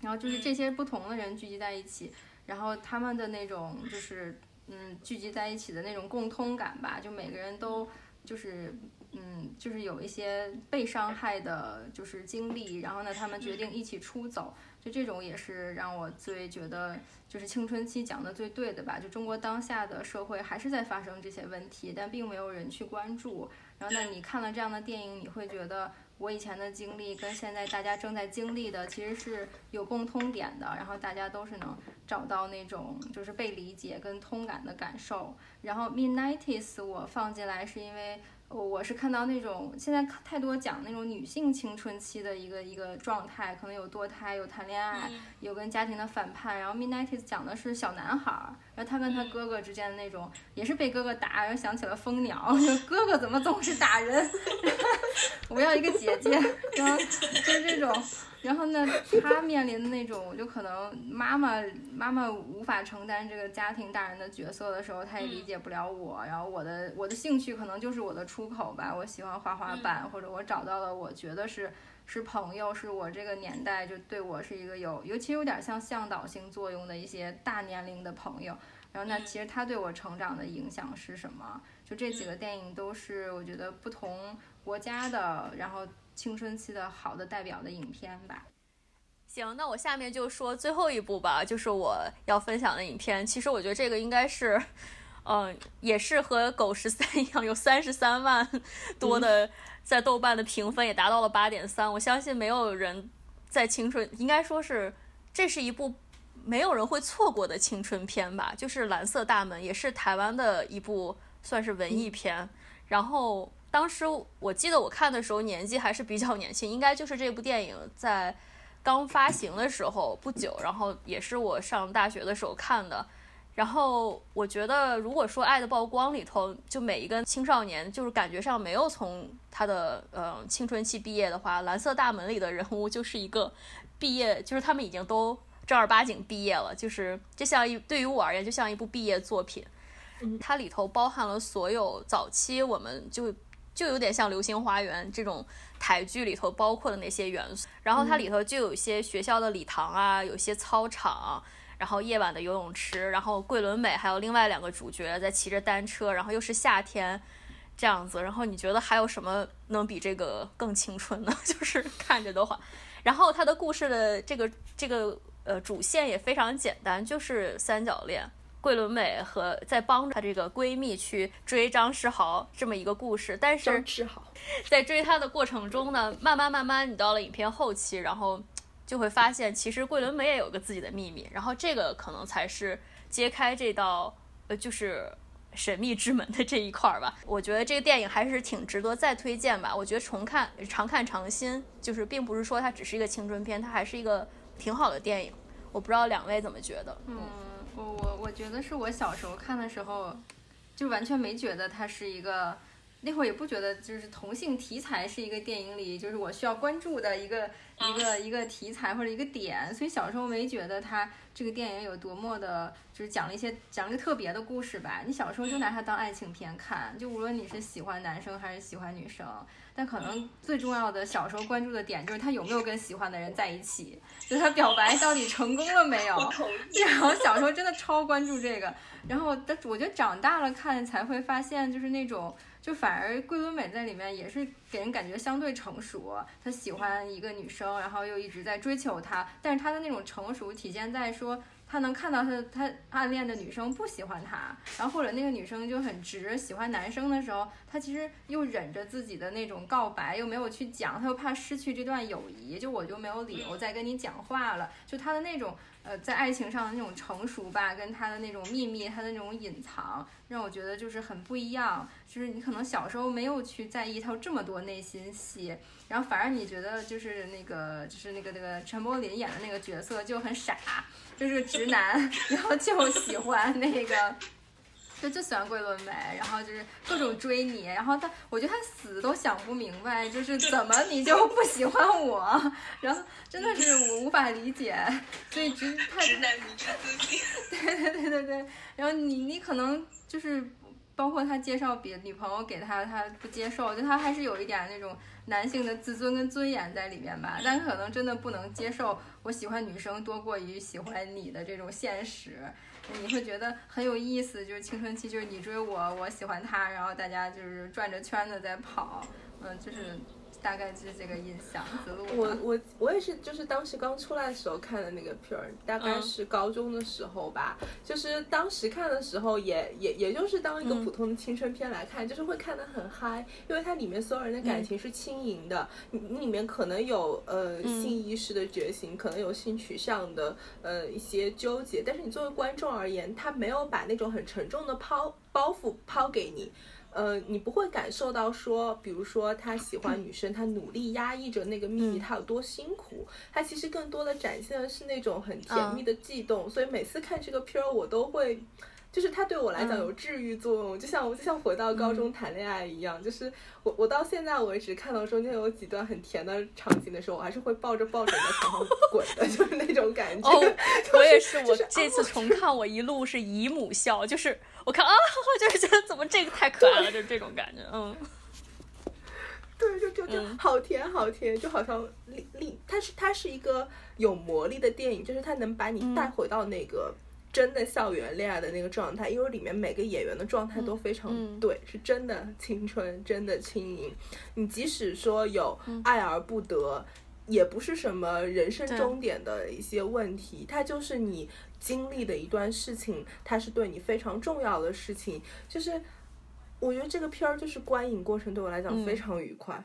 然后就是这些不同的人聚集在一起，然后他们的那种就是嗯聚集在一起的那种共通感吧，就每个人都就是嗯就是有一些被伤害的就是经历，然后呢他们决定一起出走。就这种也是让我最觉得就是青春期讲的最对的吧。就中国当下的社会还是在发生这些问题，但并没有人去关注。然后呢，你看了这样的电影，你会觉得我以前的经历跟现在大家正在经历的其实是有共通点的。然后大家都是能找到那种就是被理解跟通感的感受。然后 Midnighties 我放进来是因为。我我是看到那种现在太多讲那种女性青春期的一个一个状态，可能有堕胎，有谈恋爱，有跟家庭的反叛。然后 Midnights 讲的是小男孩，然后他跟他哥哥之间的那种，也是被哥哥打，然后想起了蜂鸟，<laughs> 哥哥怎么总是打人？<laughs> 我要一个姐姐，然后就是这种。然后呢，他面临的那种，就可能妈妈妈妈无法承担这个家庭大人的角色的时候，他也理解不了我。然后我的我的兴趣可能就是我的出口吧，我喜欢滑滑板，或者我找到了我觉得是是朋友，是我这个年代就对我是一个有，尤其有点像向导性作用的一些大年龄的朋友。然后那其实他对我成长的影响是什么？就这几个电影都是我觉得不同国家的，然后。青春期的好的代表的影片吧。行，那我下面就说最后一部吧，就是我要分享的影片。其实我觉得这个应该是，嗯，也是和《狗十三》一样，有三十三万多的在豆瓣的评分，也达到了八点三。我相信没有人在青春，应该说是这是一部没有人会错过的青春片吧。就是《蓝色大门》，也是台湾的一部算是文艺片。然后当时我记得我看的时候年纪还是比较年轻，应该就是这部电影在刚发行的时候不久，然后也是我上大学的时候看的。然后我觉得，如果说《爱的曝光》里头，就每一个青少年，就是感觉上没有从他的呃青春期毕业的话，《蓝色大门》里的人物就是一个毕业，就是他们已经都正儿八经毕业了，就是就像一对于我而言，就像一部毕业作品。它里头包含了所有早期我们就就有点像《流星花园》这种台剧里头包括的那些元素。然后它里头就有一些学校的礼堂啊，有些操场。然后夜晚的游泳池，然后桂纶镁还有另外两个主角在骑着单车，然后又是夏天，这样子。然后你觉得还有什么能比这个更青春呢？<laughs> 就是看着的话，然后它的故事的这个这个呃主线也非常简单，就是三角恋，桂纶镁和在帮着她这个闺蜜去追张世豪这么一个故事。但是张世豪在追她的过程中呢，慢慢慢慢，你到了影片后期，然后。就会发现，其实桂纶镁也有个自己的秘密，然后这个可能才是揭开这道呃就是神秘之门的这一块儿吧。我觉得这个电影还是挺值得再推荐吧。我觉得重看常看常新，就是并不是说它只是一个青春片，它还是一个挺好的电影。我不知道两位怎么觉得？嗯，我我我觉得是我小时候看的时候，就完全没觉得它是一个。那会儿也不觉得就是同性题材是一个电影里就是我需要关注的一个一个一个题材或者一个点，所以小时候没觉得它这个电影有多么的，就是讲了一些讲了一个特别的故事吧。你小时候就拿它当爱情片看，就无论你是喜欢男生还是喜欢女生，但可能最重要的小时候关注的点就是他有没有跟喜欢的人在一起，就他表白到底成功了没有。<laughs> 然后小时候真的超关注这个，然后但我觉得长大了看才会发现就是那种。就反而桂纶镁在里面也是给人感觉相对成熟，她喜欢一个女生，然后又一直在追求她，但是她的那种成熟体现在说，他能看到他他暗恋的女生不喜欢他，然后或者那个女生就很直喜欢男生的时候，他其实又忍着自己的那种告白，又没有去讲，他又怕失去这段友谊，就我就没有理由再跟你讲话了，就他的那种。呃，在爱情上的那种成熟吧，跟他的那种秘密，他的那种隐藏，让我觉得就是很不一样。就是你可能小时候没有去在意他这么多内心戏，然后反而你觉得就是那个就是那个那个陈柏霖演的那个角色就很傻，就是个直男，<laughs> 然后就喜欢那个。就就喜欢桂纶镁，然后就是各种追你，然后他，我觉得他死都想不明白，就是怎么你就不喜欢我，<laughs> 然后真的是我无法理解，所以直他直男迷之自信，<laughs> 对对对对对，然后你你可能就是包括他介绍别女朋友给他，他不接受，就他还是有一点那种男性的自尊跟尊严在里面吧，但可能真的不能接受我喜欢女生多过于喜欢你的这种现实。你会觉得很有意思，就是青春期，就是你追我，我喜欢他，然后大家就是转着圈子在跑，嗯，就是。大概就是这个印象。我我我也是，就是当时刚出来的时候看的那个片儿，大概是高中的时候吧。就是当时看的时候，也也也就是当一个普通的青春片来看，就是会看得很嗨，因为它里面所有人的感情是轻盈的。你你里面可能有呃性意识的觉醒，可能有性取向的呃一些纠结，但是你作为观众而言，他没有把那种很沉重的抛包袱抛给你。呃，你不会感受到说，比如说他喜欢女生，他努力压抑着那个秘密，他有多辛苦。他其实更多的展现的是那种很甜蜜的悸动。所以每次看这个片儿，我都会，就是它对我来讲有治愈作用，就像就像回到高中谈恋爱一样。就是我我到现在为止看到中间有几段很甜的场景的时候，我还是会抱着抱枕在床上滚的，<laughs> 就是那种感觉。哦，<laughs> 我也是，我这次重看，我一路是姨母笑，就是。我看啊，<laughs> 就是觉得怎么这个太可爱了，就是这种感觉，嗯，对，就就就好甜好甜，就好像力力，它是它是一个有魔力的电影，就是它能把你带回到那个真的校园恋爱的那个状态，因为里面每个演员的状态都非常对，是真的青春，真的轻盈。你即使说有爱而不得。也不是什么人生终点的一些问题，它就是你经历的一段事情，它是对你非常重要的事情。就是我觉得这个片儿就是观影过程对我来讲非常愉快。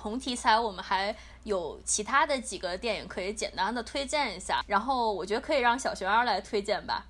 同题材我们还有其他的几个电影可以简单的推荐一下，然后我觉得可以让小璇儿来推荐吧。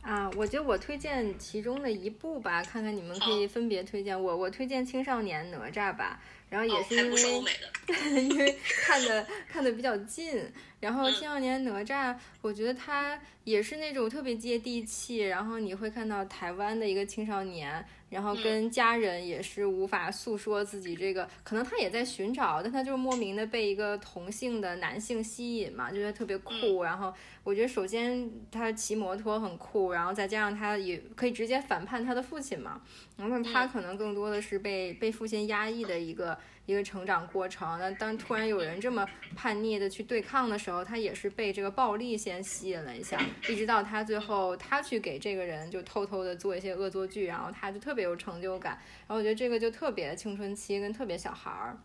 啊，我觉得我推荐其中的一部吧，看看你们可以分别推荐。我我推荐《青少年哪吒》吧。然后也是因为，<laughs> 因为看的看的比较近。然后《青少年哪吒》，我觉得他也是那种特别接地气。然后你会看到台湾的一个青少年，然后跟家人也是无法诉说自己这个，可能他也在寻找，但他就是莫名的被一个同性的男性吸引嘛，就觉得特别酷。然后我觉得首先他骑摩托很酷，然后再加上他也可以直接反叛他的父亲嘛。然后他可能更多的是被被父亲压抑的一个。一个成长过程，那当突然有人这么叛逆的去对抗的时候，他也是被这个暴力先吸引了一下，一直到他最后他去给这个人就偷偷的做一些恶作剧，然后他就特别有成就感。然后我觉得这个就特别青春期跟特别小孩儿。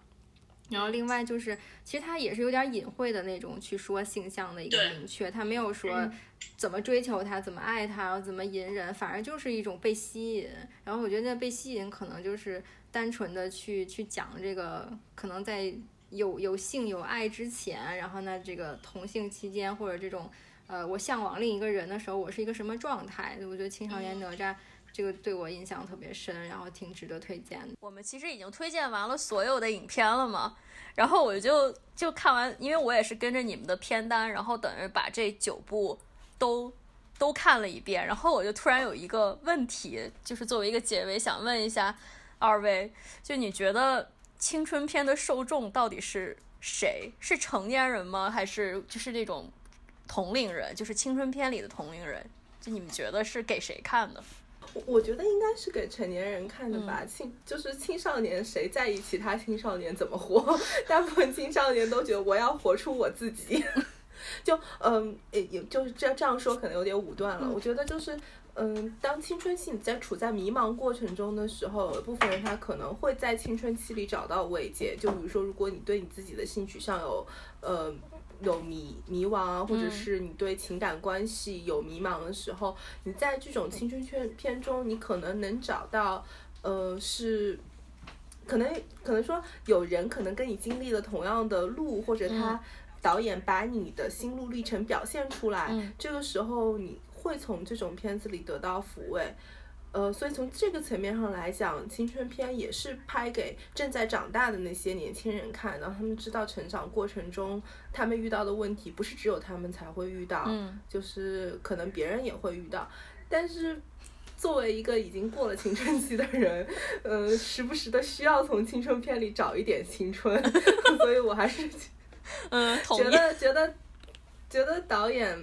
然后另外就是，其实他也是有点隐晦的那种去说性向的一个明确，他没有说怎么追求他，怎么爱他，然后怎么隐忍，反而就是一种被吸引。然后我觉得那被吸引可能就是。单纯的去去讲这个，可能在有有性有爱之前，然后呢，这个同性期间或者这种，呃，我向往另一个人的时候，我是一个什么状态？我觉得《青少年哪吒》这个对我印象特别深，然后挺值得推荐的。我们其实已经推荐完了所有的影片了嘛，然后我就就看完，因为我也是跟着你们的片单，然后等于把这九部都都看了一遍，然后我就突然有一个问题，就是作为一个结尾，想问一下。二位，就你觉得青春片的受众到底是谁？是成年人吗？还是就是那种同龄人？就是青春片里的同龄人？就你们觉得是给谁看的？我我觉得应该是给成年人看的吧。青就是青少年，谁在意其他青少年怎么活？<laughs> 大部分青少年都觉得我要活出我自己。<laughs> 就嗯，也也就是这这样说可能有点武断了。我觉得就是。嗯，当青春期你在处在迷茫过程中的时候，有部分人他可能会在青春期里找到慰藉。就比如说，如果你对你自己的性取向有呃有迷迷茫啊，或者是你对情感关系有迷茫的时候，你在这种青春片片中，你可能能找到呃是可能可能说有人可能跟你经历了同样的路，或者他导演把你的心路历程表现出来，这个时候你。会从这种片子里得到抚慰，呃，所以从这个层面上来讲，青春片也是拍给正在长大的那些年轻人看，让他们知道成长过程中他们遇到的问题不是只有他们才会遇到，就是可能别人也会遇到。但是作为一个已经过了青春期的人，呃，时不时的需要从青春片里找一点青春，<laughs> 所以我还是嗯，觉得觉得觉得导演。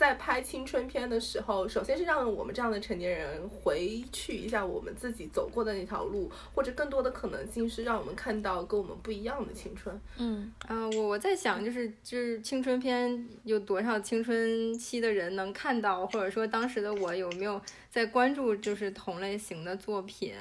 在拍青春片的时候，首先是让我们这样的成年人回去一下我们自己走过的那条路，或者更多的可能性是让我们看到跟我们不一样的青春。嗯啊，我我在想，就是就是青春片有多少青春期的人能看到，或者说当时的我有没有在关注就是同类型的作品？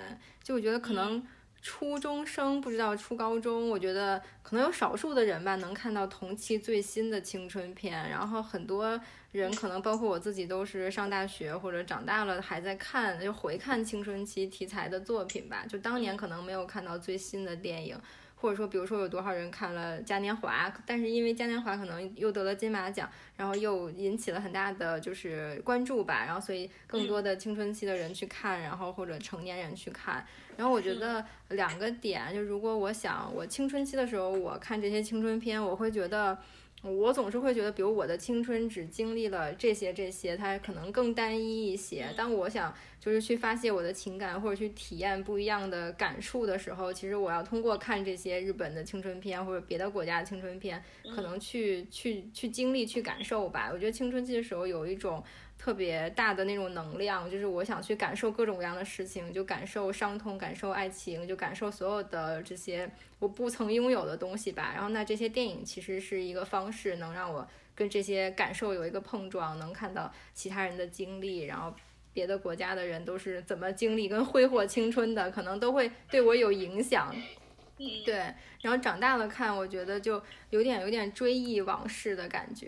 就我觉得可能。初中生不知道初高中，我觉得可能有少数的人吧，能看到同期最新的青春片。然后很多人可能包括我自己，都是上大学或者长大了还在看，就回看青春期题材的作品吧。就当年可能没有看到最新的电影，或者说比如说有多少人看了嘉年华，但是因为嘉年华可能又得了金马奖，然后又引起了很大的就是关注吧。然后所以更多的青春期的人去看，然后或者成年人去看。然后我觉得两个点，就如果我想我青春期的时候，我看这些青春片，我会觉得，我总是会觉得，比如我的青春只经历了这些这些，它可能更单一一些。当我想就是去发泄我的情感或者去体验不一样的感触的时候，其实我要通过看这些日本的青春片或者别的国家的青春片，可能去去去经历去感受吧。我觉得青春期的时候有一种。特别大的那种能量，就是我想去感受各种各样的事情，就感受伤痛，感受爱情，就感受所有的这些我不曾拥有的东西吧。然后，那这些电影其实是一个方式，能让我跟这些感受有一个碰撞，能看到其他人的经历，然后别的国家的人都是怎么经历跟挥霍青春的，可能都会对我有影响。对，然后长大了看，我觉得就有点有点追忆往事的感觉，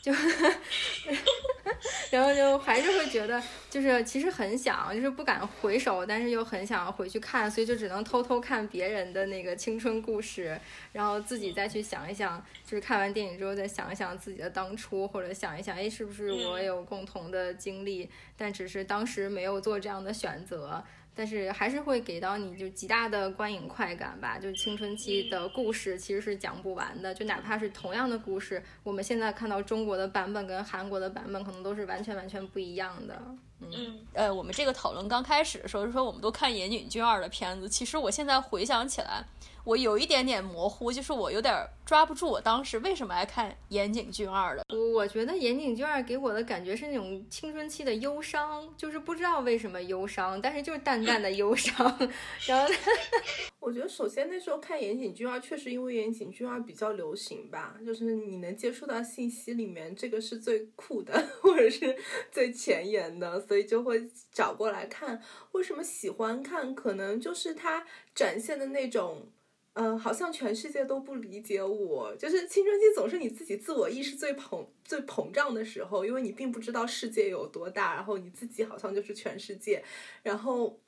就 <laughs> <laughs> 然后就还是会觉得，就是其实很想，就是不敢回首，但是又很想回去看，所以就只能偷偷看别人的那个青春故事，然后自己再去想一想，就是看完电影之后再想一想自己的当初，或者想一想，哎，是不是我有共同的经历，但只是当时没有做这样的选择。但是还是会给到你就极大的观影快感吧，就青春期的故事其实是讲不完的，就哪怕是同样的故事，我们现在看到中国的版本跟韩国的版本可能都是完全完全不一样的。嗯，呃，我们这个讨论刚开始的时候是说我们都看岩井俊二的片子，其实我现在回想起来。我有一点点模糊，就是我有点抓不住我当时为什么爱看岩井俊二的。我觉得岩井俊二给我的感觉是那种青春期的忧伤，就是不知道为什么忧伤，但是就是淡淡的忧伤。<laughs> 然后，<laughs> <laughs> 我觉得首先那时候看岩井俊二，确实因为岩井俊二比较流行吧，就是你能接触到信息里面这个是最酷的，或者是最前沿的，所以就会找过来看。为什么喜欢看？可能就是他展现的那种。嗯，好像全世界都不理解我。就是青春期总是你自己自我意识最膨最膨胀的时候，因为你并不知道世界有多大，然后你自己好像就是全世界，然后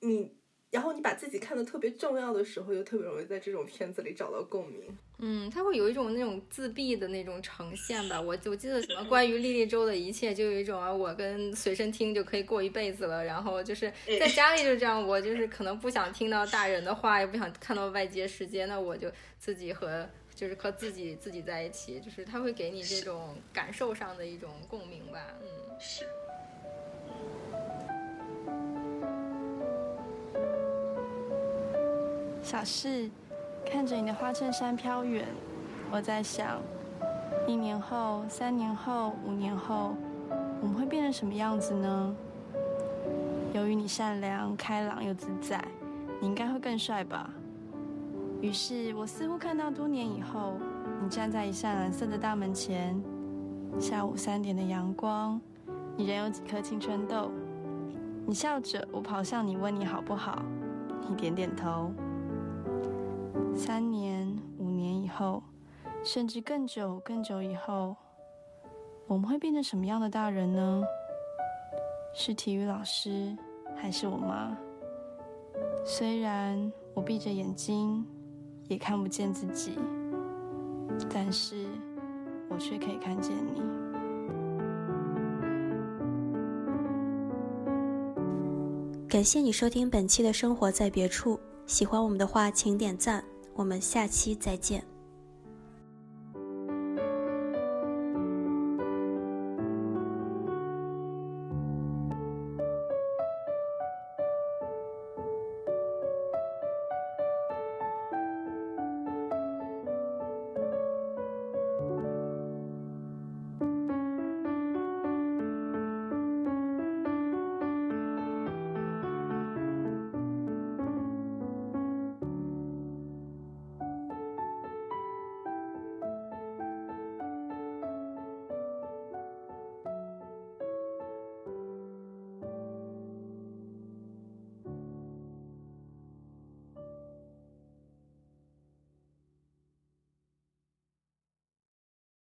你。然后你把自己看得特别重要的时候，又特别容易在这种片子里找到共鸣。嗯，他会有一种那种自闭的那种呈现吧。我我记得什么关于莉莉周的一切，就有一种啊，我跟随身听就可以过一辈子了。然后就是在家里就这样，我就是可能不想听到大人的话，也不想看到外界世界，那我就自己和就是和自己自己在一起，就是他会给你这种感受上的一种共鸣吧。嗯，是。小事，看着你的花衬衫飘远，我在想，一年后、三年后、五年后，我们会变成什么样子呢？由于你善良、开朗又自在，你应该会更帅吧。于是我似乎看到多年以后，你站在一扇蓝色的大门前，下午三点的阳光，你仍有几颗青春痘。你笑着，我跑向你，问你好不好？你点点头。三年、五年以后，甚至更久、更久以后，我们会变成什么样的大人呢？是体育老师，还是我妈？虽然我闭着眼睛，也看不见自己，但是我却可以看见你。感谢你收听本期的生活在别处。喜欢我们的话，请点赞。我们下期再见。